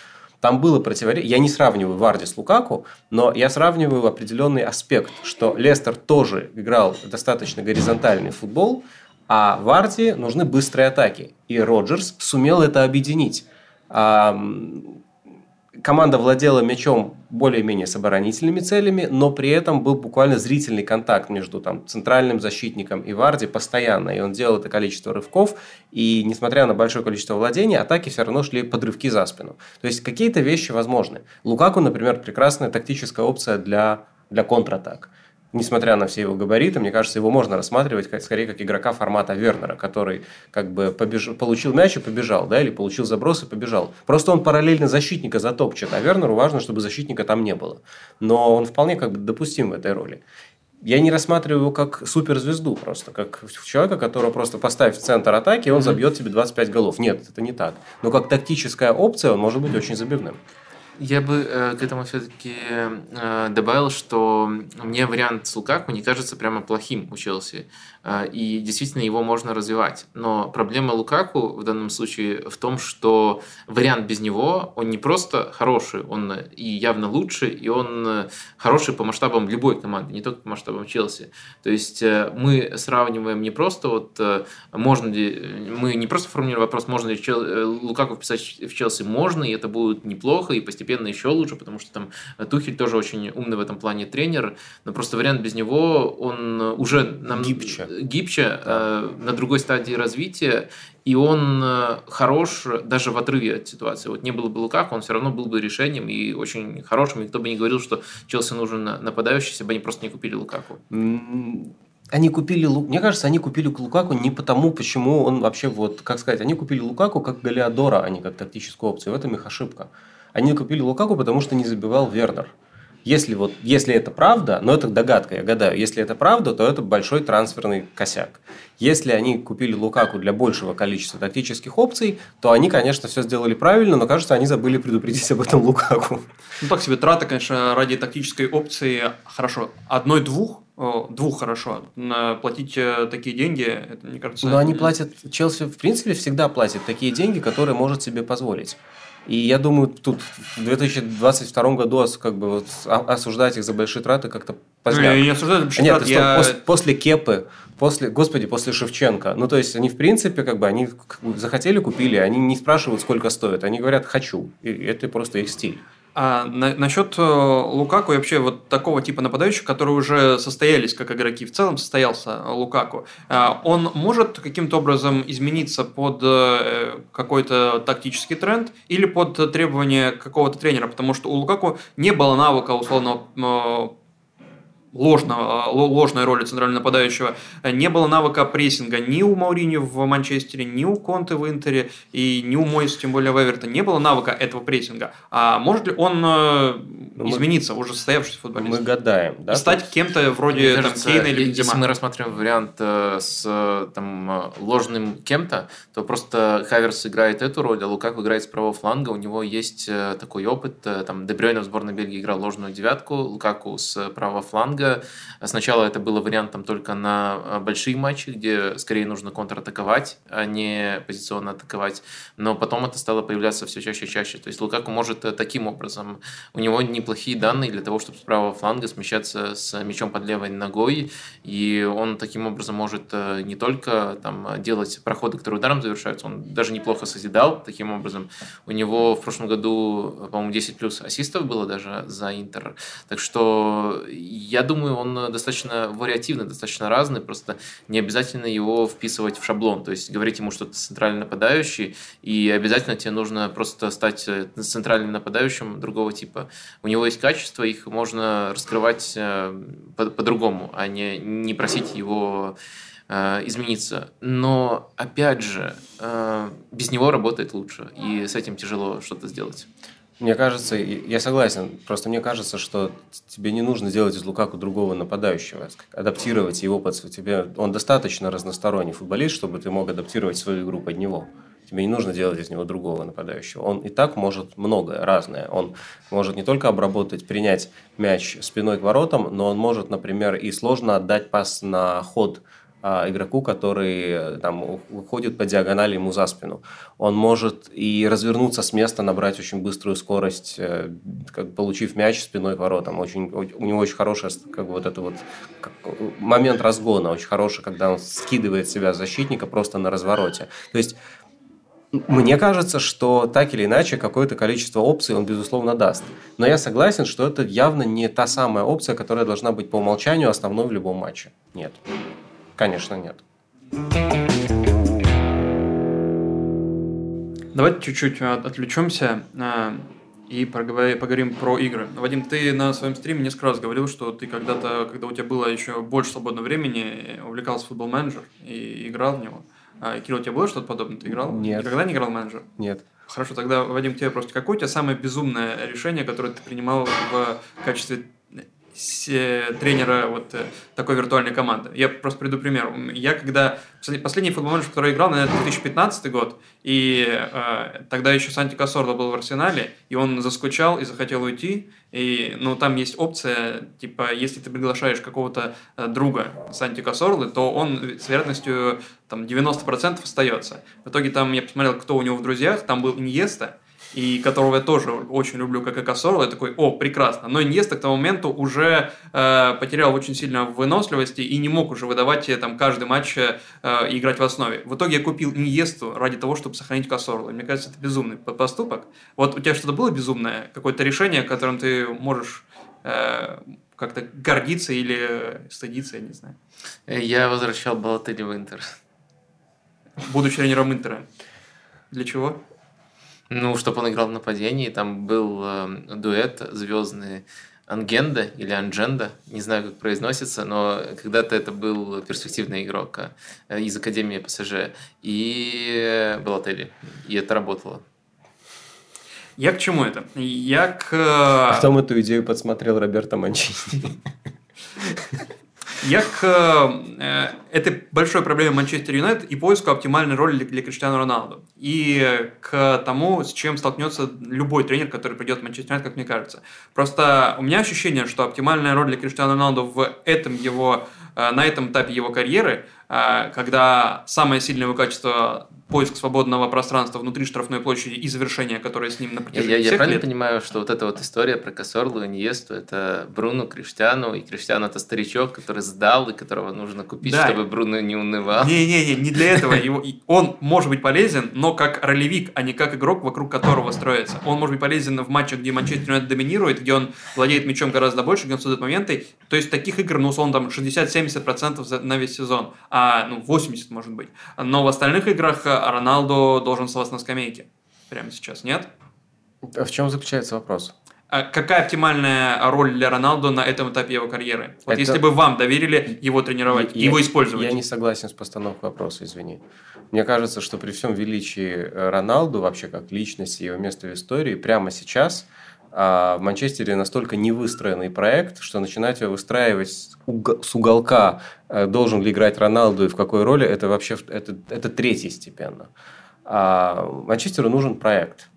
там было противоречие. Я не сравниваю Варди с Лукаку, но я сравниваю определенный аспект, что Лестер тоже играл достаточно горизонтальный футбол, а Варди нужны быстрые атаки. И Роджерс сумел это объединить команда владела мячом более-менее с оборонительными целями, но при этом был буквально зрительный контакт между там, центральным защитником и Варди постоянно. И он делал это количество рывков, и несмотря на большое количество владений, атаки все равно шли под рывки за спину. То есть какие-то вещи возможны. Лукаку, например, прекрасная тактическая опция для, для контратак несмотря на все его габариты, мне кажется, его можно рассматривать как, скорее как игрока формата Вернера, который как бы побеж... получил мяч и побежал, да, или получил заброс и побежал. Просто он параллельно защитника затопчет, а Вернеру важно, чтобы защитника там не было. Но он вполне как бы допустим в этой роли. Я не рассматриваю его как суперзвезду просто, как человека, которого просто поставь в центр атаки, и он забьет тебе 25 голов. Нет, это не так. Но как тактическая опция он может быть очень забивным. Я бы э, к этому все-таки э, добавил, что мне вариант с Лукаку не кажется прямо плохим у Челси. Э, и действительно его можно развивать. Но проблема Лукаку в данном случае в том, что вариант без него, он не просто хороший, он и явно лучше, и он хороший по масштабам любой команды, не только по масштабам Челси. То есть э, мы сравниваем не просто вот э, можно ли, мы не просто формулируем вопрос, можно ли э, Лукаку вписать в Челси, можно, и это будет неплохо, и постепенно еще лучше, потому что там Тухель тоже очень умный в этом плане тренер, но просто вариант без него, он уже нам гибче, гибче э, на другой стадии развития, и он э, хорош даже в отрыве от ситуации. Вот не было бы Лукаку, он все равно был бы решением и очень хорошим. И кто бы не говорил, что Челси нужен нападающий, если бы они просто не купили Лукаку. Они купили, мне кажется, они купили Лукаку не потому, почему он вообще, вот, как сказать, они купили Лукаку как Галиадора, а не как тактическую опцию. В этом их ошибка. Они купили Лукаку, потому что не забивал Вернер. Если, вот, если это правда, но это догадка, я гадаю, если это правда, то это большой трансферный косяк. Если они купили Лукаку для большего количества тактических опций, то они, конечно, все сделали правильно, но, кажется, они забыли предупредить об этом Лукаку. Ну, так себе трата, конечно, ради тактической опции, хорошо, одной-двух, двух хорошо. Платить э, такие деньги, это, мне кажется... Но они платят, Челси, в принципе, всегда платит такие деньги, которые может себе позволить. И я думаю, тут в 2022 году как бы вот осуждать их за большие траты как-то поздняк. Я осуждаю за большие Нет, траты. Я... После, после Кепы, после, господи, после Шевченко. Ну, то есть, они, в принципе, как бы, они захотели, купили, они не спрашивают, сколько стоит. Они говорят, хочу. И это просто их стиль. А на, насчет э, Лукаку и вообще вот такого типа нападающих, которые уже состоялись как игроки, в целом состоялся Лукаку, а, он может каким-то образом измениться под э, какой-то тактический тренд или под требования какого-то тренера, потому что у Лукаку не было навыка условного ложного, ложной роли центрального нападающего, не было навыка прессинга ни у Маурини в Манчестере, ни у Конте в Интере и ни у Мойса, тем более в Эвертоне. Не было навыка этого прессинга. А может ли он э, ну, измениться, мы, уже состоявшийся футболист? Мы гадаем. Да, и стать кем-то вроде там, Кейна или Бензима. Если мы рассматриваем вариант э, с там, ложным кем-то, то просто Хаверс играет эту роль, а Лукаку играет с правого фланга. У него есть э, такой опыт. Там Дебрёйна в сборной Бельгии играл ложную девятку, Лукаку с правого фланга лига. Сначала это было вариантом только на а, большие матчи, где скорее нужно контратаковать, а не позиционно атаковать. Но потом это стало появляться все чаще и чаще. То есть Лукаку может э, таким образом. У него неплохие данные для того, чтобы с правого фланга смещаться с мячом под левой ногой. И он таким образом может э, не только там, делать проходы, которые ударом завершаются, он даже неплохо созидал таким образом. У него в прошлом году, по-моему, 10 плюс ассистов было даже за Интер. Так что я думаю, думаю, он э, достаточно вариативный, достаточно разный, просто не обязательно его вписывать в шаблон, то есть говорить ему, что ты центральный нападающий, и обязательно тебе нужно просто стать э, центральным нападающим другого типа. У него есть качества, их можно раскрывать э, по- по-другому, а не, не просить его измениться. Но, опять же, без него работает лучше, и с этим тяжело что-то сделать. Мне кажется, я согласен, просто мне кажется, что тебе не нужно делать из Лукаку другого нападающего, адаптировать его под тебе. Он достаточно разносторонний футболист, чтобы ты мог адаптировать свою игру под него. Тебе не нужно делать из него другого нападающего. Он и так может многое, разное. Он может не только обработать, принять мяч спиной к воротам, но он может, например, и сложно отдать пас на ход – игроку, который э, там выходит по диагонали ему за спину. Он может и развернуться с места, набрать очень быструю скорость, э, как, получив мяч спиной к воротам. Очень, у него очень хороший как вот это вот как, момент разгона, очень хороший, когда он скидывает себя защитника просто на развороте. То есть мне кажется, что так или иначе какое-то количество опций он, безусловно, даст. Но я согласен, что это явно не та самая опция, которая должна быть по умолчанию основной в любом матче. Нет. Конечно, нет. Давайте чуть-чуть отвлечемся а, и поговорим про игры. Вадим, ты на своем стриме несколько раз говорил, что ты когда-то, когда у тебя было еще больше свободного времени, увлекался футбол менеджер и играл в него. А, Кирилл, у тебя было что-то подобное? Ты играл? Нет. Никогда не играл в менеджер? Нет. Хорошо, тогда, Вадим, тебе просто какое у тебя самое безумное решение, которое ты принимал в качестве тренера вот э, такой виртуальной команды. Я просто приду пример. Я когда... Последний футбол менеджер, который играл, наверное, 2015 год, и э, тогда еще Санти Кассорло был в Арсенале, и он заскучал и захотел уйти, и, ну, там есть опция, типа, если ты приглашаешь какого-то э, друга Санти Кассорлы, то он с вероятностью там 90% остается. В итоге там я посмотрел, кто у него в друзьях, там был Иньеста, и которого я тоже очень люблю, как и Кассорла, я такой, о, прекрасно. Но Иньеста к тому моменту уже э, потерял очень сильно выносливости и не мог уже выдавать э, там каждый матч э, и играть в основе. В итоге я купил Иньесту ради того, чтобы сохранить Кассорла. Мне кажется, это безумный поступок. Вот у тебя что-то было безумное? Какое-то решение, которым ты можешь э, как-то гордиться или стыдиться, я не знаю. Я возвращал Балатели в Интер. Будучи тренером Интера. Для чего? Ну, чтобы он играл в нападении, там был э, дуэт звездный Ангенда или Андженда, не знаю, как произносится, но когда-то это был перспективный игрок э, из Академии ПСЖ, и был отель, и это работало. Я к чему это? Я к... Потом эту идею подсмотрел Роберто Манчини. [LAUGHS] Я к э, этой большой проблеме Манчестер Юнайтед и поиску оптимальной роли для, для Криштиану Роналду. И к тому, с чем столкнется любой тренер, который придет в Манчестер Юнайтед, как мне кажется. Просто у меня ощущение, что оптимальная роль для Криштиану Роналду в этом его, э, на этом этапе его карьеры, э, когда самое сильное его качество поиск свободного пространства внутри штрафной площади и завершения, которое с ним на протяжении Я, я, я правильно лет. понимаю, что вот эта вот история про Кассорлу и Иньесту, это Бруно Криштиану, и Криштиану это старичок, который сдал, и которого нужно купить, да. чтобы Бруно не унывал. Не-не-не, не для этого. [LAUGHS] Его, он может быть полезен, но как ролевик, а не как игрок, вокруг которого строится. Он может быть полезен в матчах, где Манчестер Юнайтед доминирует, где он владеет мячом гораздо больше, где он создает моменты. То есть таких игр, ну, условно, там 60-70% на весь сезон, а ну, 80 может быть. Но в остальных играх Роналдо должен оставаться на скамейке прямо сейчас, нет? А в чем заключается вопрос? А какая оптимальная роль для Роналду на этом этапе его карьеры? Вот Это... если бы вам доверили его тренировать, я, его использовать. Я не согласен с постановкой вопроса, извини. Мне кажется, что при всем величии Роналду, вообще как личности, его место в истории, прямо сейчас в Манчестере настолько невыстроенный проект, что начинать его выстраивать с уголка, э, должен ли играть Роналду и в какой роли, это вообще это, это третьестепенно. А Манчестеру нужен проект.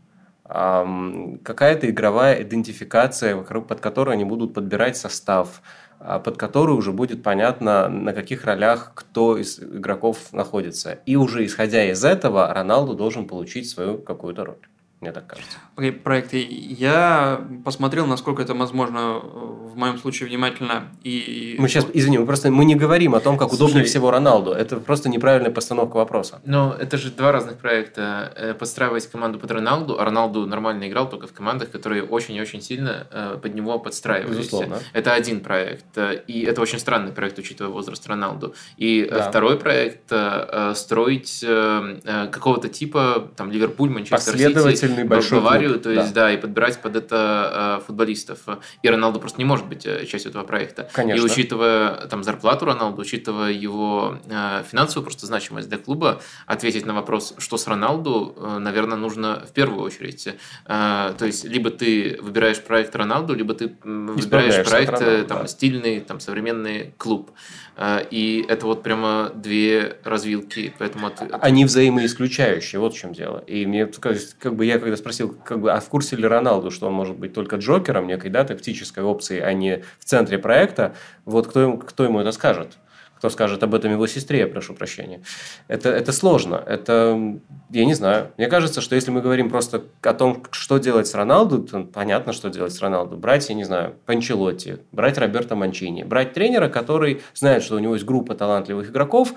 Какая-то игровая идентификация, под которую они будут подбирать состав, а, под которую уже будет понятно, на каких ролях кто из игроков находится. И уже исходя из этого, Роналду должен получить свою какую-то роль мне так кажется. Проекты. Я посмотрел, насколько это возможно в моем случае внимательно. И... Мы сейчас, извини, мы просто мы не говорим о том, как Слушай, удобнее всего Роналду. Это просто неправильная постановка вопроса. Но это же два разных проекта. Э, подстраивать команду под Роналду, а Роналду нормально играл только в командах, которые очень и очень сильно э, под него подстраивались. Безусловно. Это один проект. Э, и это очень странный проект, учитывая возраст Роналду. И да. второй проект строить какого-то типа, там, Ливерпуль, Манчестер Сити Профильный большой Баварию, клуб. то есть, да. да, и подбирать под это э, футболистов. И Роналду просто не может быть э, частью этого проекта. Конечно. И учитывая там зарплату Роналду, учитывая его э, финансовую просто значимость для клуба, ответить на вопрос, что с Роналду, э, наверное, нужно в первую очередь. Э, то есть, либо ты выбираешь проект Роналду, либо ты выбираешь проект Роналду, там, да. стильный, там, современный клуб. Э, и это вот прямо две развилки, поэтому... Они взаимоисключающие, вот в чем дело. И мне, как бы я когда спросил, как бы, а в курсе ли Роналду, что он может быть только Джокером, некой, да, тактической опцией, а не в центре проекта, вот кто, ему, кто ему это скажет? Кто скажет об этом его сестре, я прошу прощения. Это, это сложно. Это, я не знаю. Мне кажется, что если мы говорим просто о том, что делать с Роналду, то понятно, что делать с Роналду. Брать, я не знаю, Панчелотти, брать Роберто Манчини, брать тренера, который знает, что у него есть группа талантливых игроков,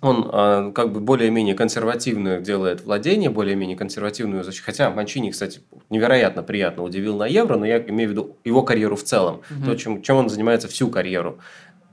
он э, как бы более-менее консервативную делает владение, более-менее консервативную защиту. Хотя Манчини, кстати, невероятно приятно удивил на Евро, но я имею в виду его карьеру в целом, угу. то, чем, чем он занимается всю карьеру.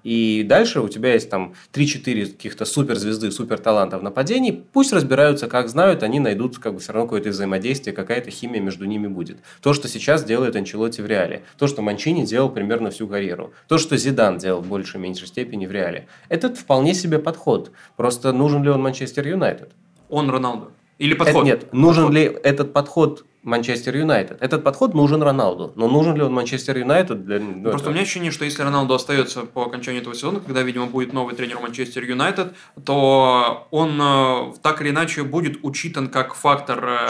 И дальше у тебя есть там 3-4 каких-то суперзвезды, суперталанта в нападении. Пусть разбираются, как знают, они найдут как бы все равно какое-то взаимодействие, какая-то химия между ними будет. То, что сейчас делает Анчелотти в реале. То, что Манчини делал примерно всю карьеру. То, что Зидан делал в большей меньшей степени в реале. Это вполне себе подход. Просто нужен ли он Манчестер Юнайтед? Он Роналду. Или подход? Это, нет, нужен подход. ли этот подход Манчестер Юнайтед. Этот подход нужен Роналду. Но нужен ли он Манчестер Юнайтед? Для... Ну, Просто это... у меня ощущение, что если Роналду остается по окончанию этого сезона, когда, видимо, будет новый тренер Манчестер Юнайтед, то он э, так или иначе будет учитан как фактор э,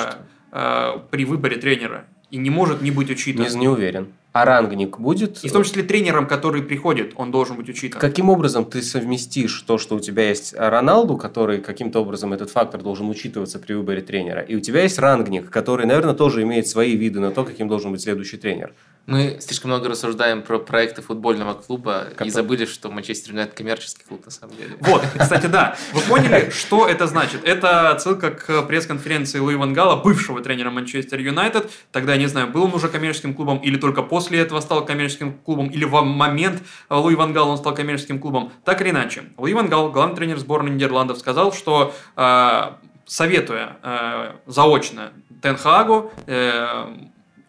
э, при выборе тренера. И не может не быть учитан. Не, не уверен а рангник будет... И в том числе тренером, который приходит, он должен быть учитан. Каким образом ты совместишь то, что у тебя есть Роналду, который каким-то образом этот фактор должен учитываться при выборе тренера, и у тебя есть рангник, который, наверное, тоже имеет свои виды на то, каким должен быть следующий тренер. Мы слишком много рассуждаем про проекты футбольного клуба Который... и забыли, что Манчестер Юнайтед коммерческий клуб на самом деле. Вот, кстати, да. Вы поняли, что это значит? Это отсылка к пресс-конференции Луи Ван Гала, бывшего тренера Манчестер Юнайтед. Тогда, я не знаю, был он уже коммерческим клубом или только после этого стал коммерческим клубом, или в момент Луи Ван Гала он стал коммерческим клубом. Так или иначе, Луи Ван Гал, главный тренер сборной Нидерландов, сказал, что э, советуя э, заочно Тенхагу э,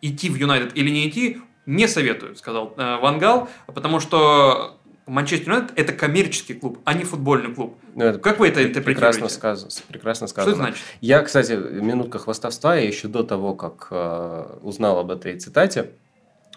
идти в Юнайтед или не идти, не советую, сказал э, Вангал, потому что Манчестер Юнайтед это коммерческий клуб, а не футбольный клуб. Ну, это как вы это интерпретируете? Прекрасно сказано. Прекрасно сказано. Что это значит? Я, кстати, минутка хвастовства, я еще до того, как э, узнал об этой цитате,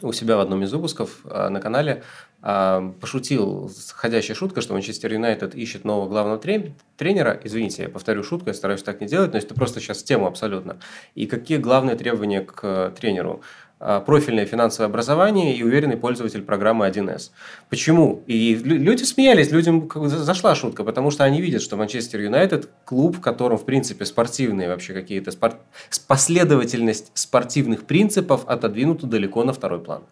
у себя в одном из выпусков э, на канале э, пошутил ходящая шутка, что Манчестер Юнайтед ищет нового главного тренера. Извините, я повторю шутку, я стараюсь так не делать, но это просто сейчас тему абсолютно. И какие главные требования к э, тренеру? А, профильное финансовое образование и уверенный пользователь программы 1С. Почему? И люди смеялись, людям зашла шутка, потому что они видят, что Манчестер Юнайтед клуб, в котором, в принципе, спортивные вообще какие-то спорт... последовательность спортивных принципов отодвинута далеко на второй план.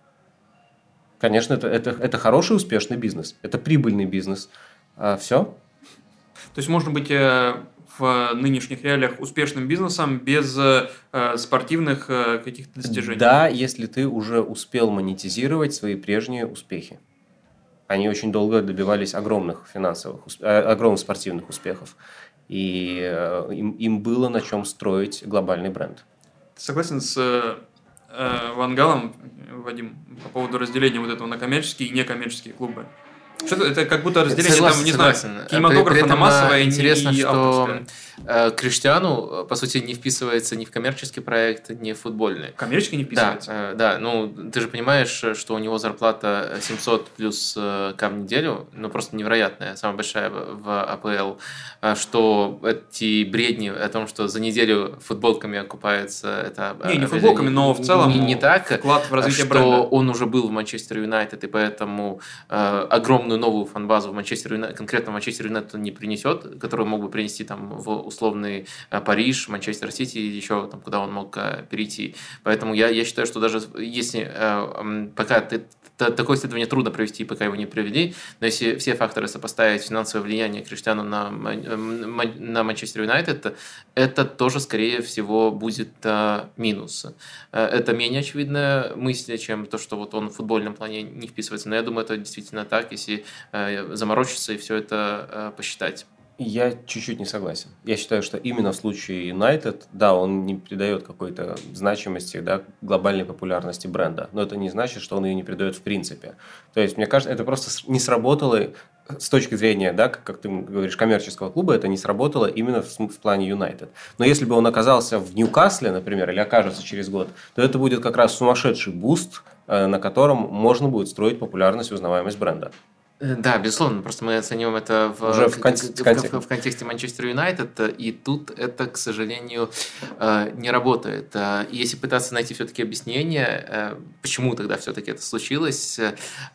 Конечно, это, это, это хороший, успешный бизнес. Это прибыльный бизнес. А, все. То есть можно быть э, в нынешних реалиях успешным бизнесом без э, спортивных э, каких-то достижений. Да, если ты уже успел монетизировать свои прежние успехи. Они очень долго добивались огромных финансовых, э, огромных спортивных успехов. И э, им, им было на чем строить глобальный бренд. Согласен с э, Вангалом, Вадим, по поводу разделения вот этого на коммерческие и некоммерческие клубы. Что это, как будто разделение, согласен, там, не согласен. знаю, кинематографа при, при на массовое интересно, и что э, Криштиану, по сути, не вписывается ни в коммерческий проект, ни в футбольный. Коммерческий не вписывается? Да, э, да, ну, ты же понимаешь, что у него зарплата 700 плюс э, к в неделю, ну, просто невероятная, самая большая в АПЛ, э, что эти бредни о том, что за неделю футболками окупается, это... Не, не футболками, но в целом не, не так, вклад в развитие что бренда. он уже был в Манчестер Юнайтед, и поэтому э, огромную новую фанбазу в Манчестер Юнайтед, конкретно Манчестер Юнайтед не принесет, которую мог бы принести там в условный э, Париж, Манчестер Сити, еще там, куда он мог э, перейти. Поэтому я, я считаю, что даже если э, пока ты такое исследование трудно провести, пока его не провели, но если все факторы сопоставить, финансовое влияние Криштиану на, на Манчестер Юнайтед, это тоже, скорее всего, будет минус. Это менее очевидная мысль, чем то, что вот он в футбольном плане не вписывается. Но я думаю, это действительно так, если Э, заморочиться и все это э, посчитать. Я чуть-чуть не согласен. Я считаю, что именно в случае United, да, он не придает какой-то значимости, да, глобальной популярности бренда, но это не значит, что он ее не придает в принципе. То есть, мне кажется, это просто не сработало с точки зрения, да, как ты говоришь, коммерческого клуба, это не сработало именно в, в плане Юнайтед. Но если бы он оказался в Ньюкасле, например, или окажется через год, то это будет как раз сумасшедший boost, э, на котором можно будет строить популярность и узнаваемость бренда. Э, да, безусловно, просто мы оцениваем это в, Уже в, контексте, в, в, в контексте Манчестер Юнайтед, и тут это, к сожалению, э, не работает. Э, если пытаться найти все-таки объяснение, почему тогда все-таки это случилось,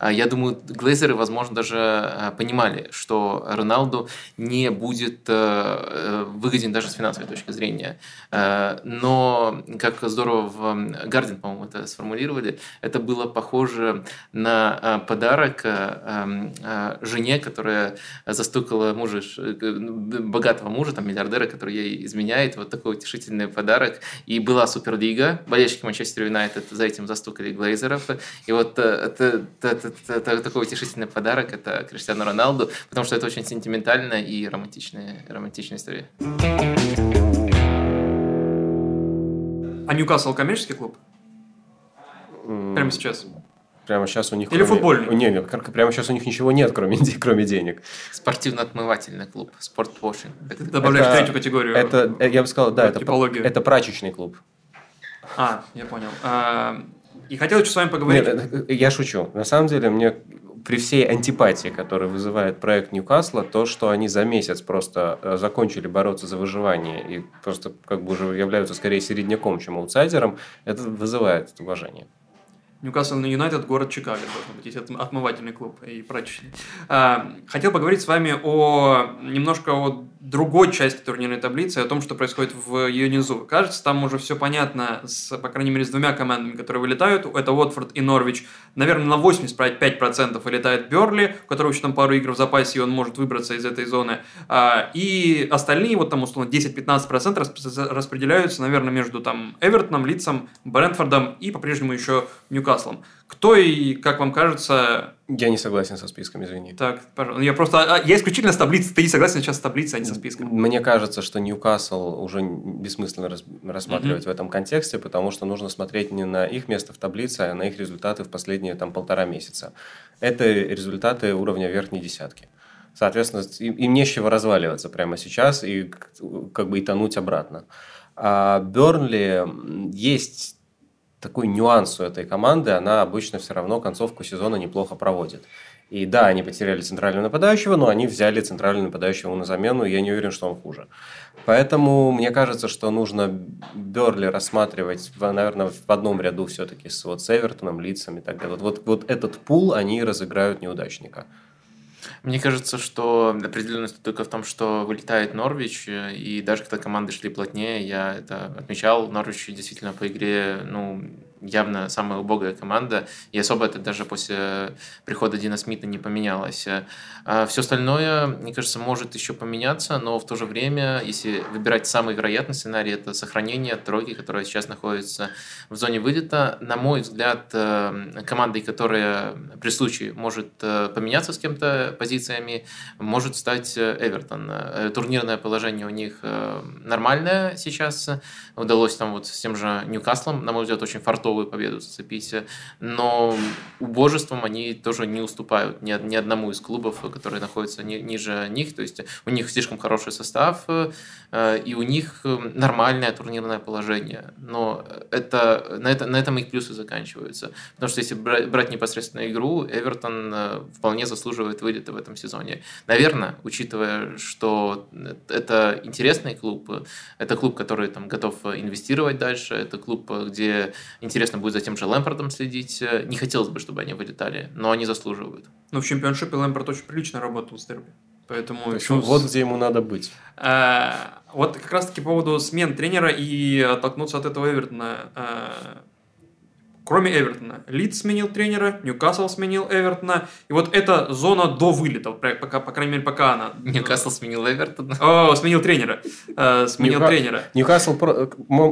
я думаю, Глейзеры, возможно, даже понимали, что Роналду не будет выгоден даже с финансовой точки зрения. Но, как здорово в Гардин, по-моему, это сформулировали, это было похоже на подарок Э, жене, которая застукала мужа, богатого мужа, там, миллиардера, который ей изменяет, вот такой утешительный подарок. И была Суперлига, болельщики Манчестер Юнайтед за этим застукали Глейзеров. И вот э, это, это, это, это, такой утешительный подарок, это Криштиану Роналду, потому что это очень сентиментальная и романтичная, романтичная история. А Ньюкасл коммерческий клуб? Прямо сейчас? Прямо сейчас у них... Или кроме... футбольный? Не, не, прямо сейчас у них ничего нет, кроме, кроме денег. Спортивно-отмывательный клуб, спортвошинг. Добавляешь это, третью категорию. Это, э, я бы сказал, да, это, это прачечный клуб. А, я понял. А, и хотел еще с вами поговорить... Нет, э, э, я шучу. На самом деле, мне при всей антипатии, которую вызывает проект Ньюкасла, то, что они за месяц просто закончили бороться за выживание и просто как бы уже являются скорее середняком, чем аутсайдером, это вызывает уважение. Ньюкасл Юнайтед, город Чикаго, должен быть, есть отмывательный клуб и прачечный. А, хотел поговорить с вами о немножко о другой части турнирной таблицы, о том, что происходит в ее низу. Кажется, там уже все понятно, с, по крайней мере, с двумя командами, которые вылетают. Это Уотфорд и Норвич. Наверное, на 85% вылетает Берли, у которого еще там пару игр в запасе, и он может выбраться из этой зоны. А, и остальные, вот там, условно, 10-15% распределяются, наверное, между там Эвертоном, Лицом, Брентфордом и по-прежнему еще Ньюкаслом. Кто и, как вам кажется... Я не согласен со списком, извини. Так, пожалуйста. Я просто... А, я исключительно с таблицы. Ты не согласен сейчас с таблицей, а не со списком. Мне кажется, что Ньюкасл уже бессмысленно рас... рассматривать mm-hmm. в этом контексте, потому что нужно смотреть не на их место в таблице, а на их результаты в последние там полтора месяца. Это результаты уровня верхней десятки. Соответственно, им, им не с чего разваливаться прямо сейчас и как бы и тонуть обратно. А Бернли есть такой нюанс у этой команды, она обычно все равно концовку сезона неплохо проводит. И да, они потеряли центрального нападающего, но они взяли центрального нападающего на замену, и я не уверен, что он хуже. Поэтому мне кажется, что нужно Берли рассматривать, наверное, в одном ряду все-таки с, вот, с Эвертоном, Лицами и так далее. Вот, вот, вот этот пул они разыграют неудачника. Мне кажется, что определенность только в том, что вылетает Норвич, и даже когда команды шли плотнее, я это отмечал, Норвич действительно по игре, ну, явно самая убогая команда, и особо это даже после прихода Дина Смита не поменялось. А все остальное, мне кажется, может еще поменяться, но в то же время, если выбирать самый вероятный сценарий, это сохранение тройки, которая сейчас находится в зоне вылета. На мой взгляд, э, командой, которая при случае может э, поменяться с кем-то позициями, может стать э, Эвертон. Турнирное положение у них нормальное сейчас. Удалось там вот с тем же Ньюкаслом, на мой взгляд, очень фартово готовы победу зацепить. Но убожеством они тоже не уступают ни, ни одному из клубов, которые находятся ни, ниже них. То есть у них слишком хороший состав, э, и у них нормальное турнирное положение. Но это, на, это, на этом их плюсы заканчиваются. Потому что если брать, брать непосредственно игру, Эвертон э, вполне заслуживает вылета в этом сезоне. Наверное, учитывая, что это интересный клуб, это клуб, который там готов инвестировать дальше, это клуб, где интересно интересно будет за тем же Лэмпортом следить. Э, не хотелось бы, чтобы они вылетали, но они заслуживают. Ну, в чемпионшипе Лэмпорт очень прилично работал с Дерби. Поэтому... То есть, вот где ему надо быть. А, вот как раз-таки по поводу смен тренера и оттолкнуться от этого Эвертона. А, кроме Эвертона. Лидс сменил тренера, Ньюкасл сменил Эвертона. И вот эта зона до вылета, пока, по крайней мере, пока она... [LAUGHS] Ньюкасл сменил Эвертона? [LAUGHS] О, сменил тренера. Э, сменил тренера. Ньюкасл,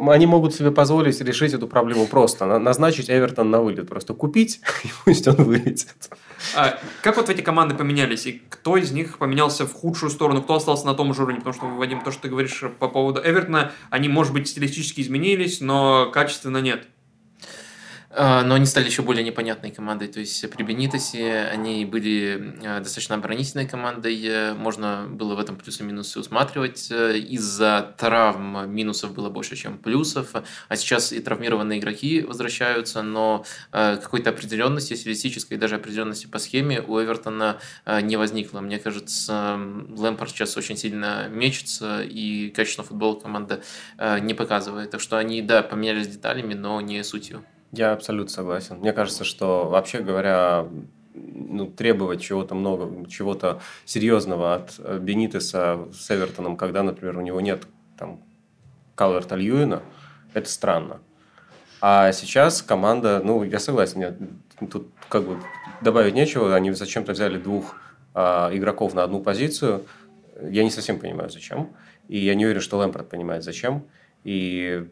они могут себе позволить решить эту проблему просто. Назначить Эвертон на вылет. Просто купить, [LAUGHS] и пусть он вылетит. А, как вот эти команды поменялись? И кто из них поменялся в худшую сторону? Кто остался на том же уровне? Потому что, Вадим, то, что ты говоришь по поводу Эвертона, они, может быть, стилистически изменились, но качественно нет. А, но они стали еще более непонятной командой. То есть при Бенитосе они были а, достаточно оборонительной командой. Можно было в этом плюсы и минусы усматривать. Из-за травм минусов было больше, чем плюсов. А сейчас и травмированные игроки возвращаются, но а, какой-то определенности, стилистической, даже определенности по схеме у Эвертона не возникло. Мне кажется, Лэмпорт сейчас очень сильно мечется, и качество футбола команда не показывает. Так что они, да, поменялись деталями, но не сутью. Я абсолютно согласен. Мне кажется, что вообще говоря, ну, требовать чего-то много, чего-то серьезного от э, Бенитеса с Эвертоном, когда, например, у него нет там Калверта Льюина, это странно. А сейчас команда, ну, я согласен, нет, тут как бы добавить нечего, они зачем-то взяли двух а, игроков на одну позицию, я не совсем понимаю, зачем, и я не уверен, что Лэмпорт понимает, зачем, и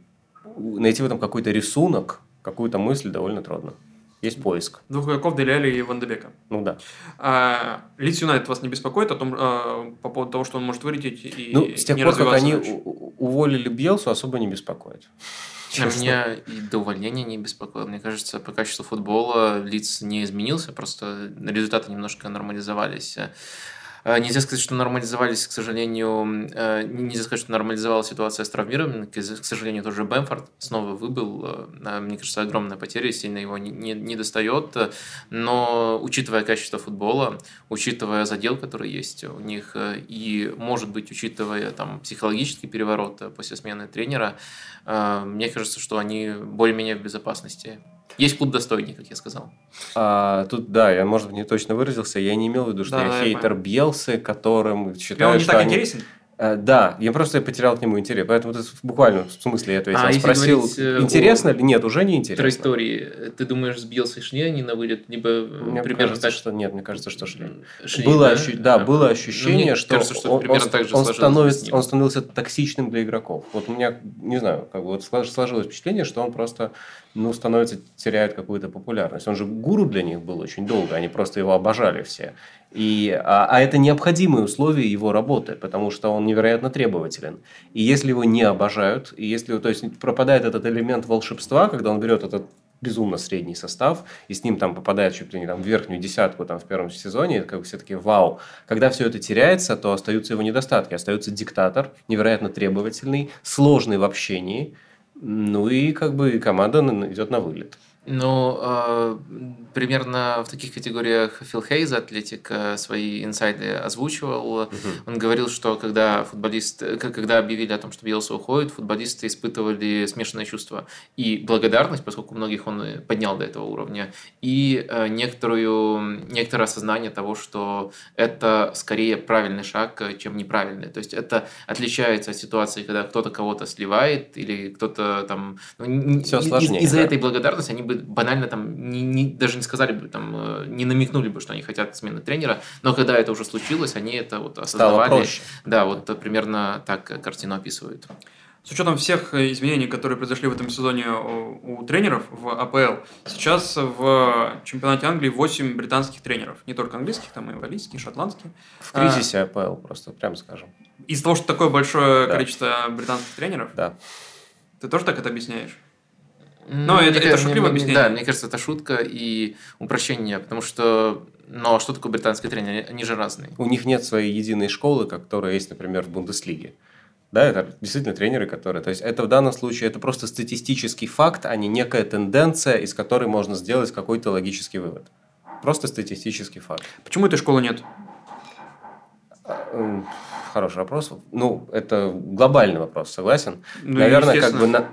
найти в этом какой-то рисунок, какую-то мысль довольно трудно. Есть поиск. Двух игроков Деляли и Ван Дебека. Ну да. А, Лидс Юнайтед вас не беспокоит о том, а, по поводу того, что он может вылететь и Ну, с тех пор, как они уволили Бьелсу, особо не беспокоит. [LAUGHS] А меня и до увольнения не беспокоило. Мне кажется, по качеству футбола Лиц не изменился, просто результаты немножко нормализовались. Э, нельзя сказать, что нормализовались, к сожалению, э, нельзя сказать, что нормализовалась ситуация с травмированием. К сожалению, тоже Бэмфорд снова выбыл. Э, мне кажется, огромная потеря, сильно его не, не, не достает. Но учитывая качество футбола, учитывая задел, который есть у них, и, может быть, учитывая там, психологический переворот после смены тренера, мне кажется, что они более-менее в безопасности. Есть клуб достойней, как я сказал. А, тут, да, я, может быть, не точно выразился. Я не имел в виду, что да, я, я хейтер понимаю. Бьелсы, которым считаю, он не так они... интересен? Э, да, я просто потерял к нему интерес. Поэтому это буквально в смысле я ответил. А, Спросил, говорить, э, интересно ли? Нет, уже не интересно. Траектории. Ты думаешь, сбился шли они на вылет? Либо мне примерно кажется, так? что нет, мне кажется, что шли. шли было да? Ощу... да, было ну, ощущение, что, кажется, что он, он, так же он, становится, он становился токсичным для игроков. Вот у меня, не знаю, как бы вот сложилось впечатление, что он просто ну, становится, теряет какую-то популярность. Он же гуру для них был очень долго, они просто его обожали все. И, а, а это необходимые условия его работы, потому что он невероятно требователен. И если его не обожают, и если то есть пропадает этот элемент волшебства, когда он берет этот безумно средний состав, и с ним там попадает чуть ли не там, в верхнюю десятку там, в первом сезоне, как бы все таки вау. Когда все это теряется, то остаются его недостатки. Остается диктатор, невероятно требовательный, сложный в общении, ну и как бы команда идет на вылет. Ну, э, примерно в таких категориях Фил Хейз, Атлетик, э, свои инсайды озвучивал. Угу. Он говорил, что когда футболист, когда объявили о том, что Биелса уходит, футболисты испытывали смешанные чувства. И благодарность, поскольку многих он поднял до этого уровня, и э, некоторую, некоторое осознание того, что это скорее правильный шаг, чем неправильный. То есть это отличается от ситуации, когда кто-то кого-то сливает, или кто-то там... Ну, Все сложнее. Из- из-за да. этой благодарности они бы банально там не, не, даже не сказали бы, там, э, не намекнули бы, что они хотят смены тренера, но когда это уже случилось, они это вот осознавали. Стало проще. Да, вот примерно так картину описывают. С учетом всех изменений, которые произошли в этом сезоне у, тренеров в АПЛ, сейчас в чемпионате Англии 8 британских тренеров. Не только английских, там и валийские, шотландские. В кризисе а, АПЛ, просто прям скажем. Из-за того, что такое большое да. количество британских тренеров? Да. Ты тоже так это объясняешь? Но ну, это, это шутливое объяснение. Да, мне кажется, это шутка и упрощение, потому что но ну, а что такое британский тренер? Они же разные. У них нет своей единой школы, которая есть, например, в Бундеслиге. Да, это действительно тренеры, которые... То есть, это в данном случае это просто статистический факт, а не некая тенденция, из которой можно сделать какой-то логический вывод. Просто статистический факт. Почему этой школы нет? Хороший вопрос. Ну, это глобальный вопрос, согласен. Ну, Наверное, как бы... На...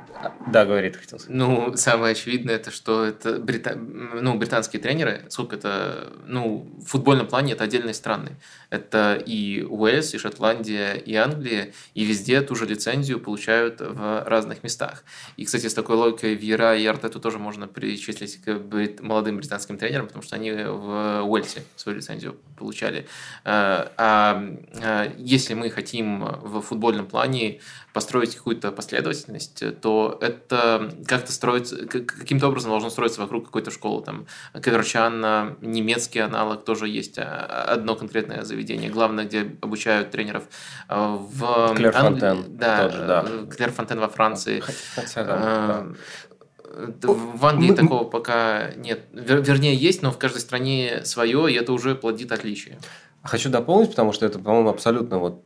Да, говорит, хотел сказать. Ну, самое очевидное, это что это брита... ну, британские тренеры, сколько это... Ну, в футбольном плане это отдельные страны. Это и Уэльс, и Шотландия, и Англия, и везде ту же лицензию получают в разных местах. И, кстати, с такой логикой Вьера и Артету тоже можно причислить к брит... молодым британским тренерам, потому что они в Уэльсе свою лицензию получали. А, а, а если мы хотим в футбольном плане построить какую-то последовательность, то это как-то строится, каким-то образом должно строиться вокруг какой-то школы. Там Каверчан, немецкий аналог, тоже есть одно конкретное заведение, главное, где обучают тренеров в... Клер Фонтен. Да, тоже, да. Клер Фонтен во Франции. Хотя, да. В Англии мы... такого пока нет. Вернее, есть, но в каждой стране свое, и это уже плодит отличия. Хочу дополнить, потому что это, по-моему, абсолютно вот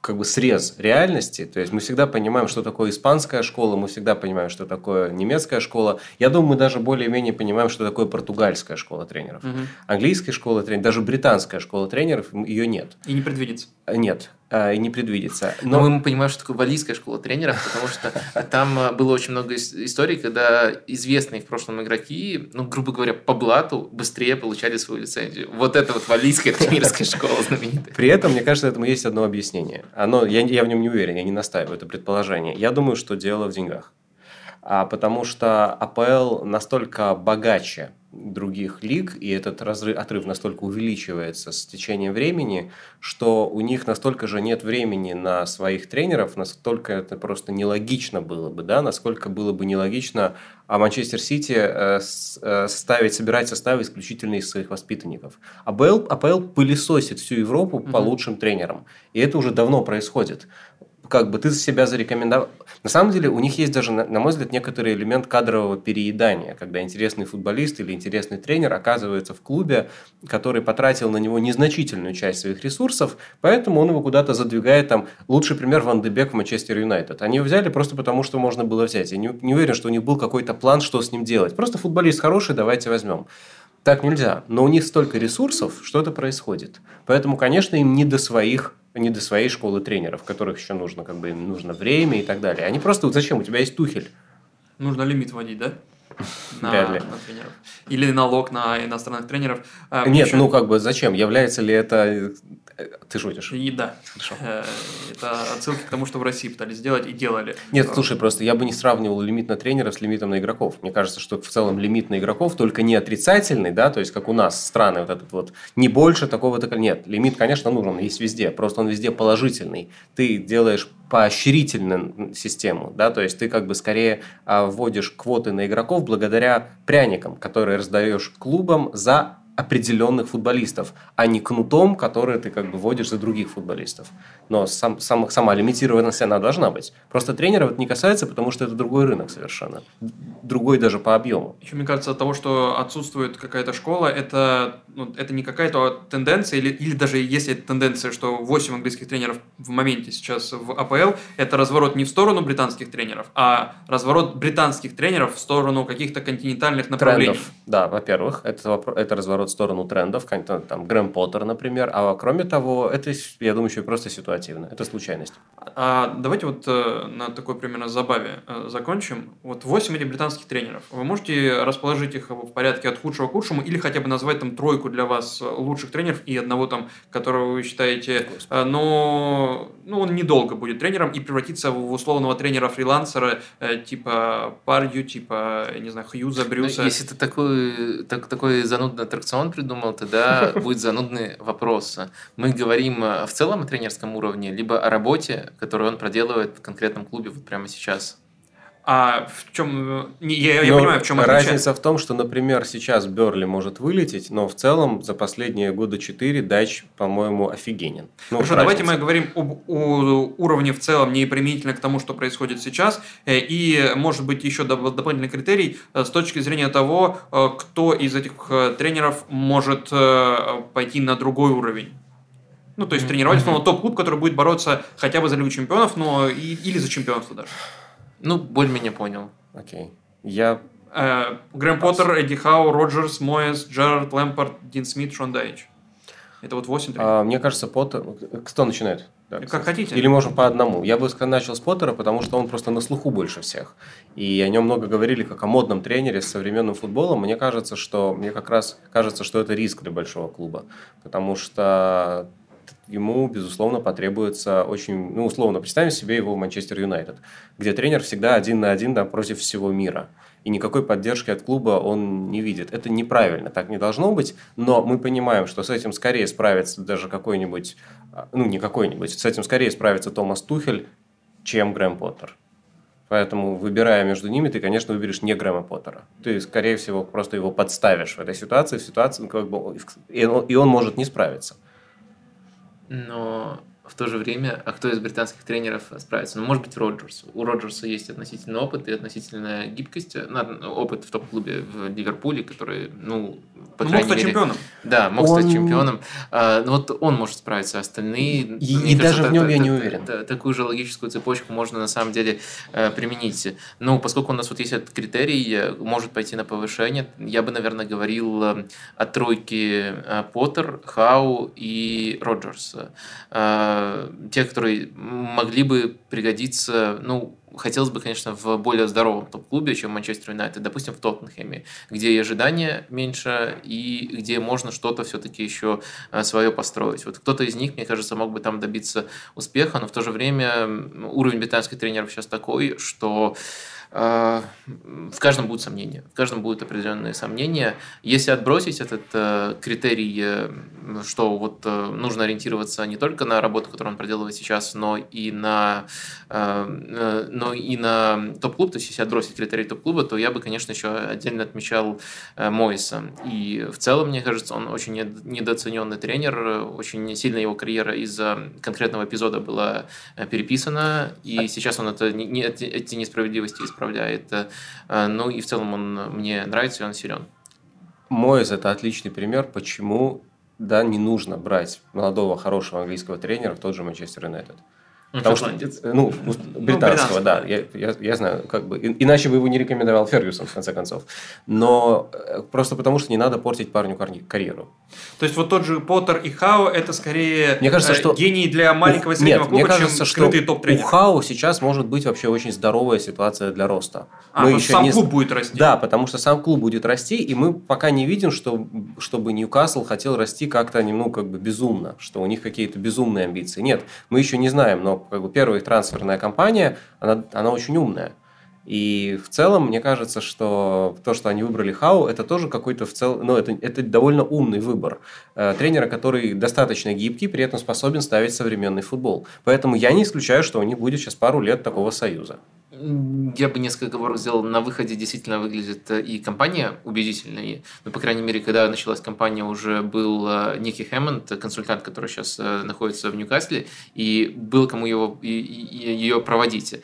как бы срез реальности. То есть мы всегда понимаем, что такое испанская школа, мы всегда понимаем, что такое немецкая школа. Я думаю, мы даже более-менее понимаем, что такое португальская школа тренеров. Угу. Английская школа тренеров, даже британская школа тренеров, ее нет. И не предвидится. Нет. А, и не предвидится. Но, Но мы понимаем, что такое валийская школа тренеров, потому что там а, было очень много историй, когда известные в прошлом игроки, ну, грубо говоря, по блату быстрее получали свою лицензию. Вот это вот валийская тренерская школа знаменитая. При этом, мне кажется, этому есть одно объяснение. Оно, я, я в нем не уверен, я не настаиваю, это предположение. Я думаю, что дело в деньгах. А, потому что АПЛ настолько богаче других лиг, и этот разрыв, отрыв настолько увеличивается с течением времени, что у них настолько же нет времени на своих тренеров, настолько это просто нелогично было бы, да, насколько было бы нелогично а Манчестер Сити э, э, ставить, собирать составы исключительно из своих воспитанников. АПЛ, АПЛ пылесосит всю Европу угу. по лучшим тренерам, и это уже давно происходит как бы ты себя зарекомендовал. На самом деле у них есть даже, на мой взгляд, некоторый элемент кадрового переедания, когда интересный футболист или интересный тренер оказывается в клубе, который потратил на него незначительную часть своих ресурсов, поэтому он его куда-то задвигает. Там лучший пример Ван Дебек в Манчестер Юнайтед. Они его взяли просто потому, что можно было взять. Я не, не уверен, что у них был какой-то план, что с ним делать. Просто футболист хороший, давайте возьмем. Так нельзя. Но у них столько ресурсов, что это происходит. Поэтому, конечно, им не до своих не до своей школы тренеров, которых еще нужно, как бы, им нужно время и так далее. Они просто, вот зачем, у тебя есть Тухель. Нужно лимит вводить, да? [LAUGHS] на, Вряд ли. на тренеров. Или налог на иностранных тренеров. А, Нет, еще... ну как бы зачем? Является ли это... Ты шутишь? И да. Хорошо. Э, это отсылки к тому, что в России пытались сделать и делали. Нет, слушай, просто я бы не сравнивал лимит на тренеров с лимитом на игроков. Мне кажется, что в целом лимит на игроков только не отрицательный, да, то есть как у нас страны вот этот вот, не больше такого-то... Нет, лимит, конечно, нужен, есть везде, просто он везде положительный. Ты делаешь поощрительную систему, да, то есть ты как бы скорее а, вводишь квоты на игроков благодаря пряникам, которые раздаешь клубам за определенных футболистов, а не кнутом, который ты как бы вводишь за других футболистов. Но сам, сам, сама лимитированность она должна быть. Просто тренеров это не касается, потому что это другой рынок совершенно. Другой даже по объему. Еще мне кажется, от того, что отсутствует какая-то школа, это, ну, это не какая-то тенденция, или, или даже если это тенденция, что 8 английских тренеров в моменте сейчас в АПЛ, это разворот не в сторону британских тренеров, а разворот британских тренеров в сторону каких-то континентальных направлений. Трендов. Да, во-первых, это, это разворот в сторону трендов, там Грэм Поттер, например. А кроме того, это, я думаю, еще и просто ситуативно. Это случайность. А давайте вот э, на такой примерно забаве э, закончим. Вот 8 этих британских тренеров. Вы можете расположить их в порядке от худшего к худшему или хотя бы назвать там тройку для вас лучших тренеров и одного там, которого вы считаете, э, но ну, он недолго будет тренером и превратиться в условного тренера-фрилансера типа Парью, типа, не знаю, Хьюза, Брюса. Ну, если ты такой, так, такой занудный аттракцион он придумал, тогда [LAUGHS] будет занудный вопрос. Мы говорим э, в целом о тренерском уровне, либо о работе, которую он проделывает в конкретном клубе вот прямо сейчас. А в чем... Я, я понимаю, в чем Разница в том, что, например, сейчас Берли может вылететь, но в целом за последние года четыре Дач, по-моему, офигенен. Ну, Хорошо, давайте мы говорим об о уровне в целом, не применительно к тому, что происходит сейчас. Э, и, может быть, еще дополнительный критерий э, с точки зрения того, э, кто из этих тренеров может пойти на другой уровень. Ну, то есть тренировать, mm-hmm. топ-клуб, который будет бороться хотя бы за Лигу чемпионов, но и, или за чемпионство даже. Ну, более-менее понял. Окей. Я... Э, Грэм Поттер, Эдди Хау, Роджерс, Моэс, Джерард, Лэмпорт, Дин Смит, Шон Дайч. Это вот 8 а, Мне кажется, Поттер... Кто начинает? Да, как хотите. Или можем по одному. Я бы начал с Поттера, потому что он просто на слуху больше всех. И о нем много говорили как о модном тренере с современным футболом. Мне кажется, что мне как раз кажется, что это риск для большого клуба. Потому что ему, безусловно, потребуется очень, ну, условно, представим себе его в Манчестер Юнайтед, где тренер всегда один на один да, против всего мира. И никакой поддержки от клуба он не видит. Это неправильно, так не должно быть, но мы понимаем, что с этим скорее справится даже какой-нибудь, а, ну, не какой-нибудь, с этим скорее справится Томас Тухель, чем Грэм Поттер. Поэтому, выбирая между ними, ты, конечно, выберешь не Грэма Поттера. Ты, скорее всего, просто его подставишь в этой ситуации, в ситуации, как бы, и он может не справиться но в то же время, а кто из британских тренеров справится? Ну, может быть, Роджерс. У Роджерса есть относительный опыт и относительная гибкость. Ну, опыт в топ-клубе в Ливерпуле, который, ну, по ну, мог стать мере, чемпионом. Да, мог он... стать чемпионом. А, ну, вот он может справиться, остальные... И, и даже в нем я не уверен. Такую же логическую цепочку можно на самом деле э, применить. Ну, поскольку у нас вот есть этот критерий, э, может пойти на повышение, я бы, наверное, говорил э, о тройке Поттер, Хау и Роджерс те, которые могли бы пригодиться, ну, хотелось бы, конечно, в более здоровом топ-клубе, чем Манчестер Юнайтед, допустим, в Тоттенхэме, где и ожидания меньше, и где можно что-то все-таки еще э, свое построить. Вот кто-то из них, мне кажется, мог бы там добиться успеха, но в то же время уровень британских тренеров сейчас такой, что в каждом будут сомнения, в каждом будут определенные сомнения. Если отбросить этот э, критерий, э, что вот э, нужно ориентироваться не только на работу, которую он проделывает сейчас, но и на, но и на топ-клуб, то есть если отбросить критерий топ-клуба, то я бы, конечно, еще отдельно отмечал Мойса. И в целом, мне кажется, он очень недооцененный тренер, очень сильно его карьера из-за конкретного эпизода была переписана, и сейчас он это, эти несправедливости исправляет исправляет. Э, ну и в целом он мне нравится, и он силен. Моэс – это отличный пример, почему да, не нужно брать молодого, хорошего английского тренера в тот же Манчестер Юнайтед. Потому что, ну, ну британского, да, я, я, я знаю, как бы, иначе бы его не рекомендовал Фергюсон, в конце концов. Но э, просто потому, что не надо портить парню карьеру. То есть, вот тот же Поттер и Хао, это скорее мне кажется, э, что гений для маленького и среднего Нет, клуба, мне кажется, чем скрытый топ-тренер. У Хао сейчас может быть вообще очень здоровая ситуация для роста. А, мы еще сам не... клуб будет расти. Да, потому что сам клуб будет расти, и мы пока не видим, что, чтобы Ньюкасл хотел расти как-то, ну, как бы безумно, что у них какие-то безумные амбиции. Нет, мы еще не знаем, но как бы первый их трансферная компания, она, она очень умная. И в целом, мне кажется, что то, что они выбрали Хау, это тоже какой-то в целом, ну, это, это довольно умный выбор. Э, тренера, который достаточно гибкий, при этом способен ставить современный футбол. Поэтому я не исключаю, что у них будет сейчас пару лет такого союза. Я бы несколько оговорок сделал. На выходе действительно выглядит э, и компания убедительной. Ну, по крайней мере, когда началась компания, уже был э, Ники Хэммонд, консультант, который сейчас э, находится в Ньюкасле, и был кому его, и, и, ее проводить.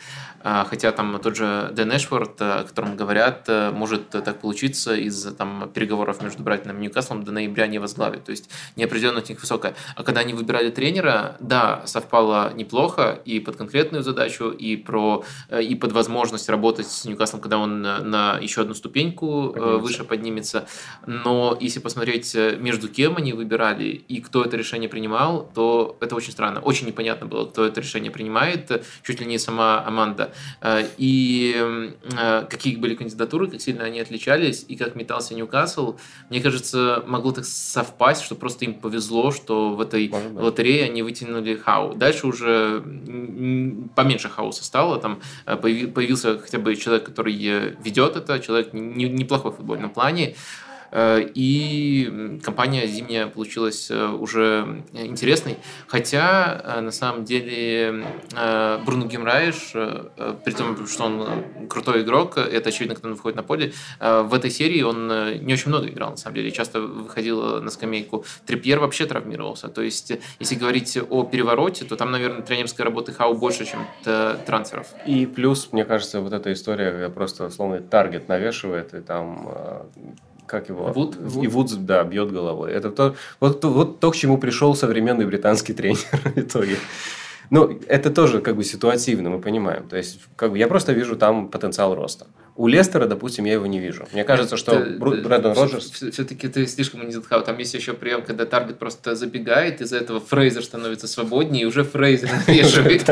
А, хотя там тот же Дэн Эшфорд, о котором говорят, может так получиться из там, переговоров между Брайтоном и Ньюкаслом до ноября не возглавит. То есть неопределенность у них высокая. А когда они выбирали тренера, да, совпало неплохо и под конкретную задачу, и про и под возможность работать с Ньюкаслом, когда он на, еще одну ступеньку э, поднимется. выше поднимется. Но если посмотреть, э, между кем они выбирали и кто это решение принимал, то это очень странно. Очень непонятно было, кто это решение принимает, чуть ли не сама Аманда. Э, и какие были кандидатуры, как сильно они отличались, и как метался Ньюкасл. Мне кажется, могло так совпасть, что просто им повезло, что в этой лотерее они вытянули Хау. Дальше уже поменьше хаоса стало, там появился хотя бы человек, который ведет это, человек неплохой в футбольном плане, Э, и компания зимняя получилась э, уже интересной. Хотя, э, на самом деле, Бруно Гимраиш, при том, что он крутой игрок, это очевидно, когда он выходит на поле, в этой серии он не очень много играл, на самом деле, часто выходил на скамейку. Трипьер вообще травмировался. То есть, если говорить о перевороте, то там, наверное, тренерской работы Хау больше, чем трансферов. И плюс, мне кажется, вот эта история просто условный таргет навешивает, и там как его? Вуд? И Вуд, да, бьет головой. Это то, вот, вот то, к чему пришел современный британский [LAUGHS] тренер в итоге. Ну, это тоже как бы ситуативно, мы понимаем. То есть, как бы я просто вижу там потенциал роста. У Лестера, допустим, я его не вижу. Мне кажется, что Брэдон Роджерс... Все-таки ты слишком унизил Там есть еще прием, когда таргет просто забегает, из-за этого Фрейзер становится свободнее, и уже Фрейзер [LAUGHS] навешивает.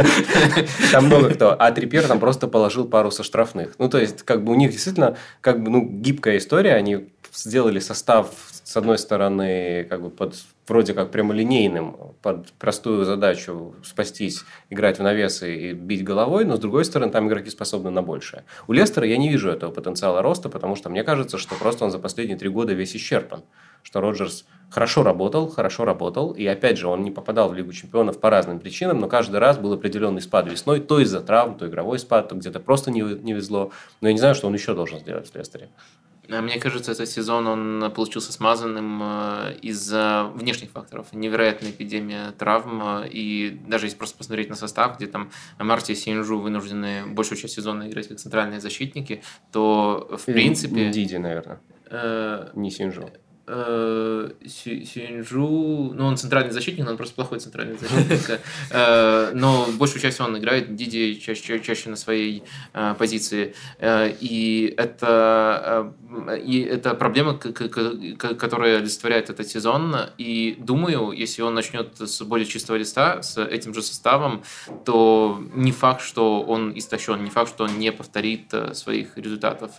Там много кто. А Трипер там просто положил пару со штрафных. Ну, то есть, как бы у них действительно как бы, ну, гибкая история. Они сделали состав, с одной стороны, как бы под вроде как прямолинейным под простую задачу спастись, играть в навесы и бить головой, но с другой стороны там игроки способны на большее. У Лестера я не вижу этого потенциала роста, потому что мне кажется, что просто он за последние три года весь исчерпан. Что Роджерс хорошо работал, хорошо работал, и опять же он не попадал в Лигу чемпионов по разным причинам, но каждый раз был определенный спад весной, то из-за травм, то игровой спад, то где-то просто не, не везло. Но я не знаю, что он еще должен сделать в Лестере. А мне кажется, этот сезон он получился смазанным э, из-за внешних факторов. Невероятная эпидемия травм. Э, и даже если просто посмотреть на состав, где там Марти и Синжу вынуждены большую часть сезона играть как центральные защитники, то в принципе... Диди, наверное. Э, не Синжу. Э, Сюинджу, ну, он центральный защитник, но он просто плохой центральный защитник. Э, но большую часть он играет, Диди чаще, чаще на своей э, позиции. И это, и это проблема, которая олицетворяет этот сезон. И думаю, если он начнет с более чистого листа, с этим же составом, то не факт, что он истощен, не факт, что он не повторит своих результатов.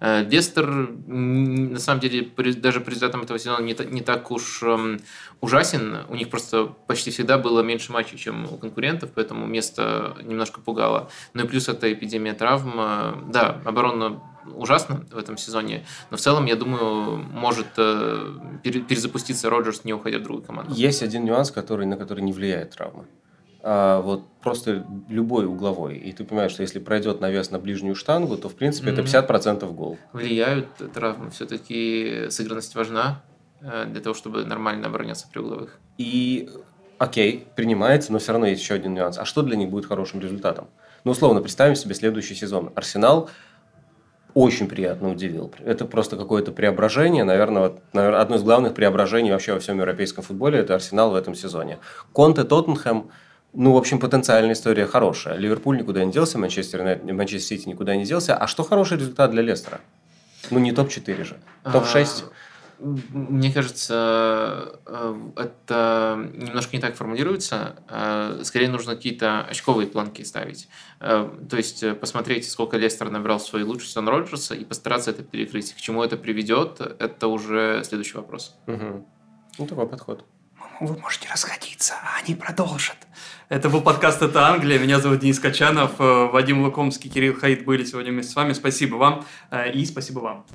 Лестер, на самом деле, даже при результатам этого сезона не, не так уж эм, ужасен. У них просто почти всегда было меньше матчей, чем у конкурентов, поэтому место немножко пугало. Ну и плюс это эпидемия травм. Да, оборона ужасно в этом сезоне, но в целом, я думаю, может э, перезапуститься Роджерс, не уходя в другую команду. Есть один нюанс, который, на который не влияет травма а вот просто любой угловой. И ты понимаешь, что если пройдет навес на ближнюю штангу, то в принципе mm-hmm. это 50% гол. Влияют травмы. Все-таки сыгранность важна э, для того, чтобы нормально обороняться при угловых. И окей, принимается, но все равно есть еще один нюанс. А что для них будет хорошим результатом? Ну, условно, представим себе следующий сезон. Арсенал очень приятно удивил. Это просто какое-то преображение, наверное, вот, наверное, одно из главных преображений вообще во всем европейском футболе – это Арсенал в этом сезоне. Конте, Тоттенхэм – ну, в общем, потенциальная история хорошая. Ливерпуль никуда не делся, Манчестер, Манчестер Сити никуда не делся. А что хороший результат для Лестера? Ну, не топ-4 же. Топ-6? А, мне кажется, э, это немножко не так формулируется. Э, скорее нужно какие-то очковые планки ставить. Э, то есть посмотреть, сколько Лестер набрал свой лучший сезон Роджерса и постараться это перекрыть. К чему это приведет, это уже следующий вопрос. Угу. Ну, такой подход вы можете расходиться, а они продолжат. Это был подкаст «Это Англия». Меня зовут Денис Качанов. Э, Вадим Лукомский, Кирилл Хаид были сегодня вместе с вами. Спасибо вам э, и спасибо вам.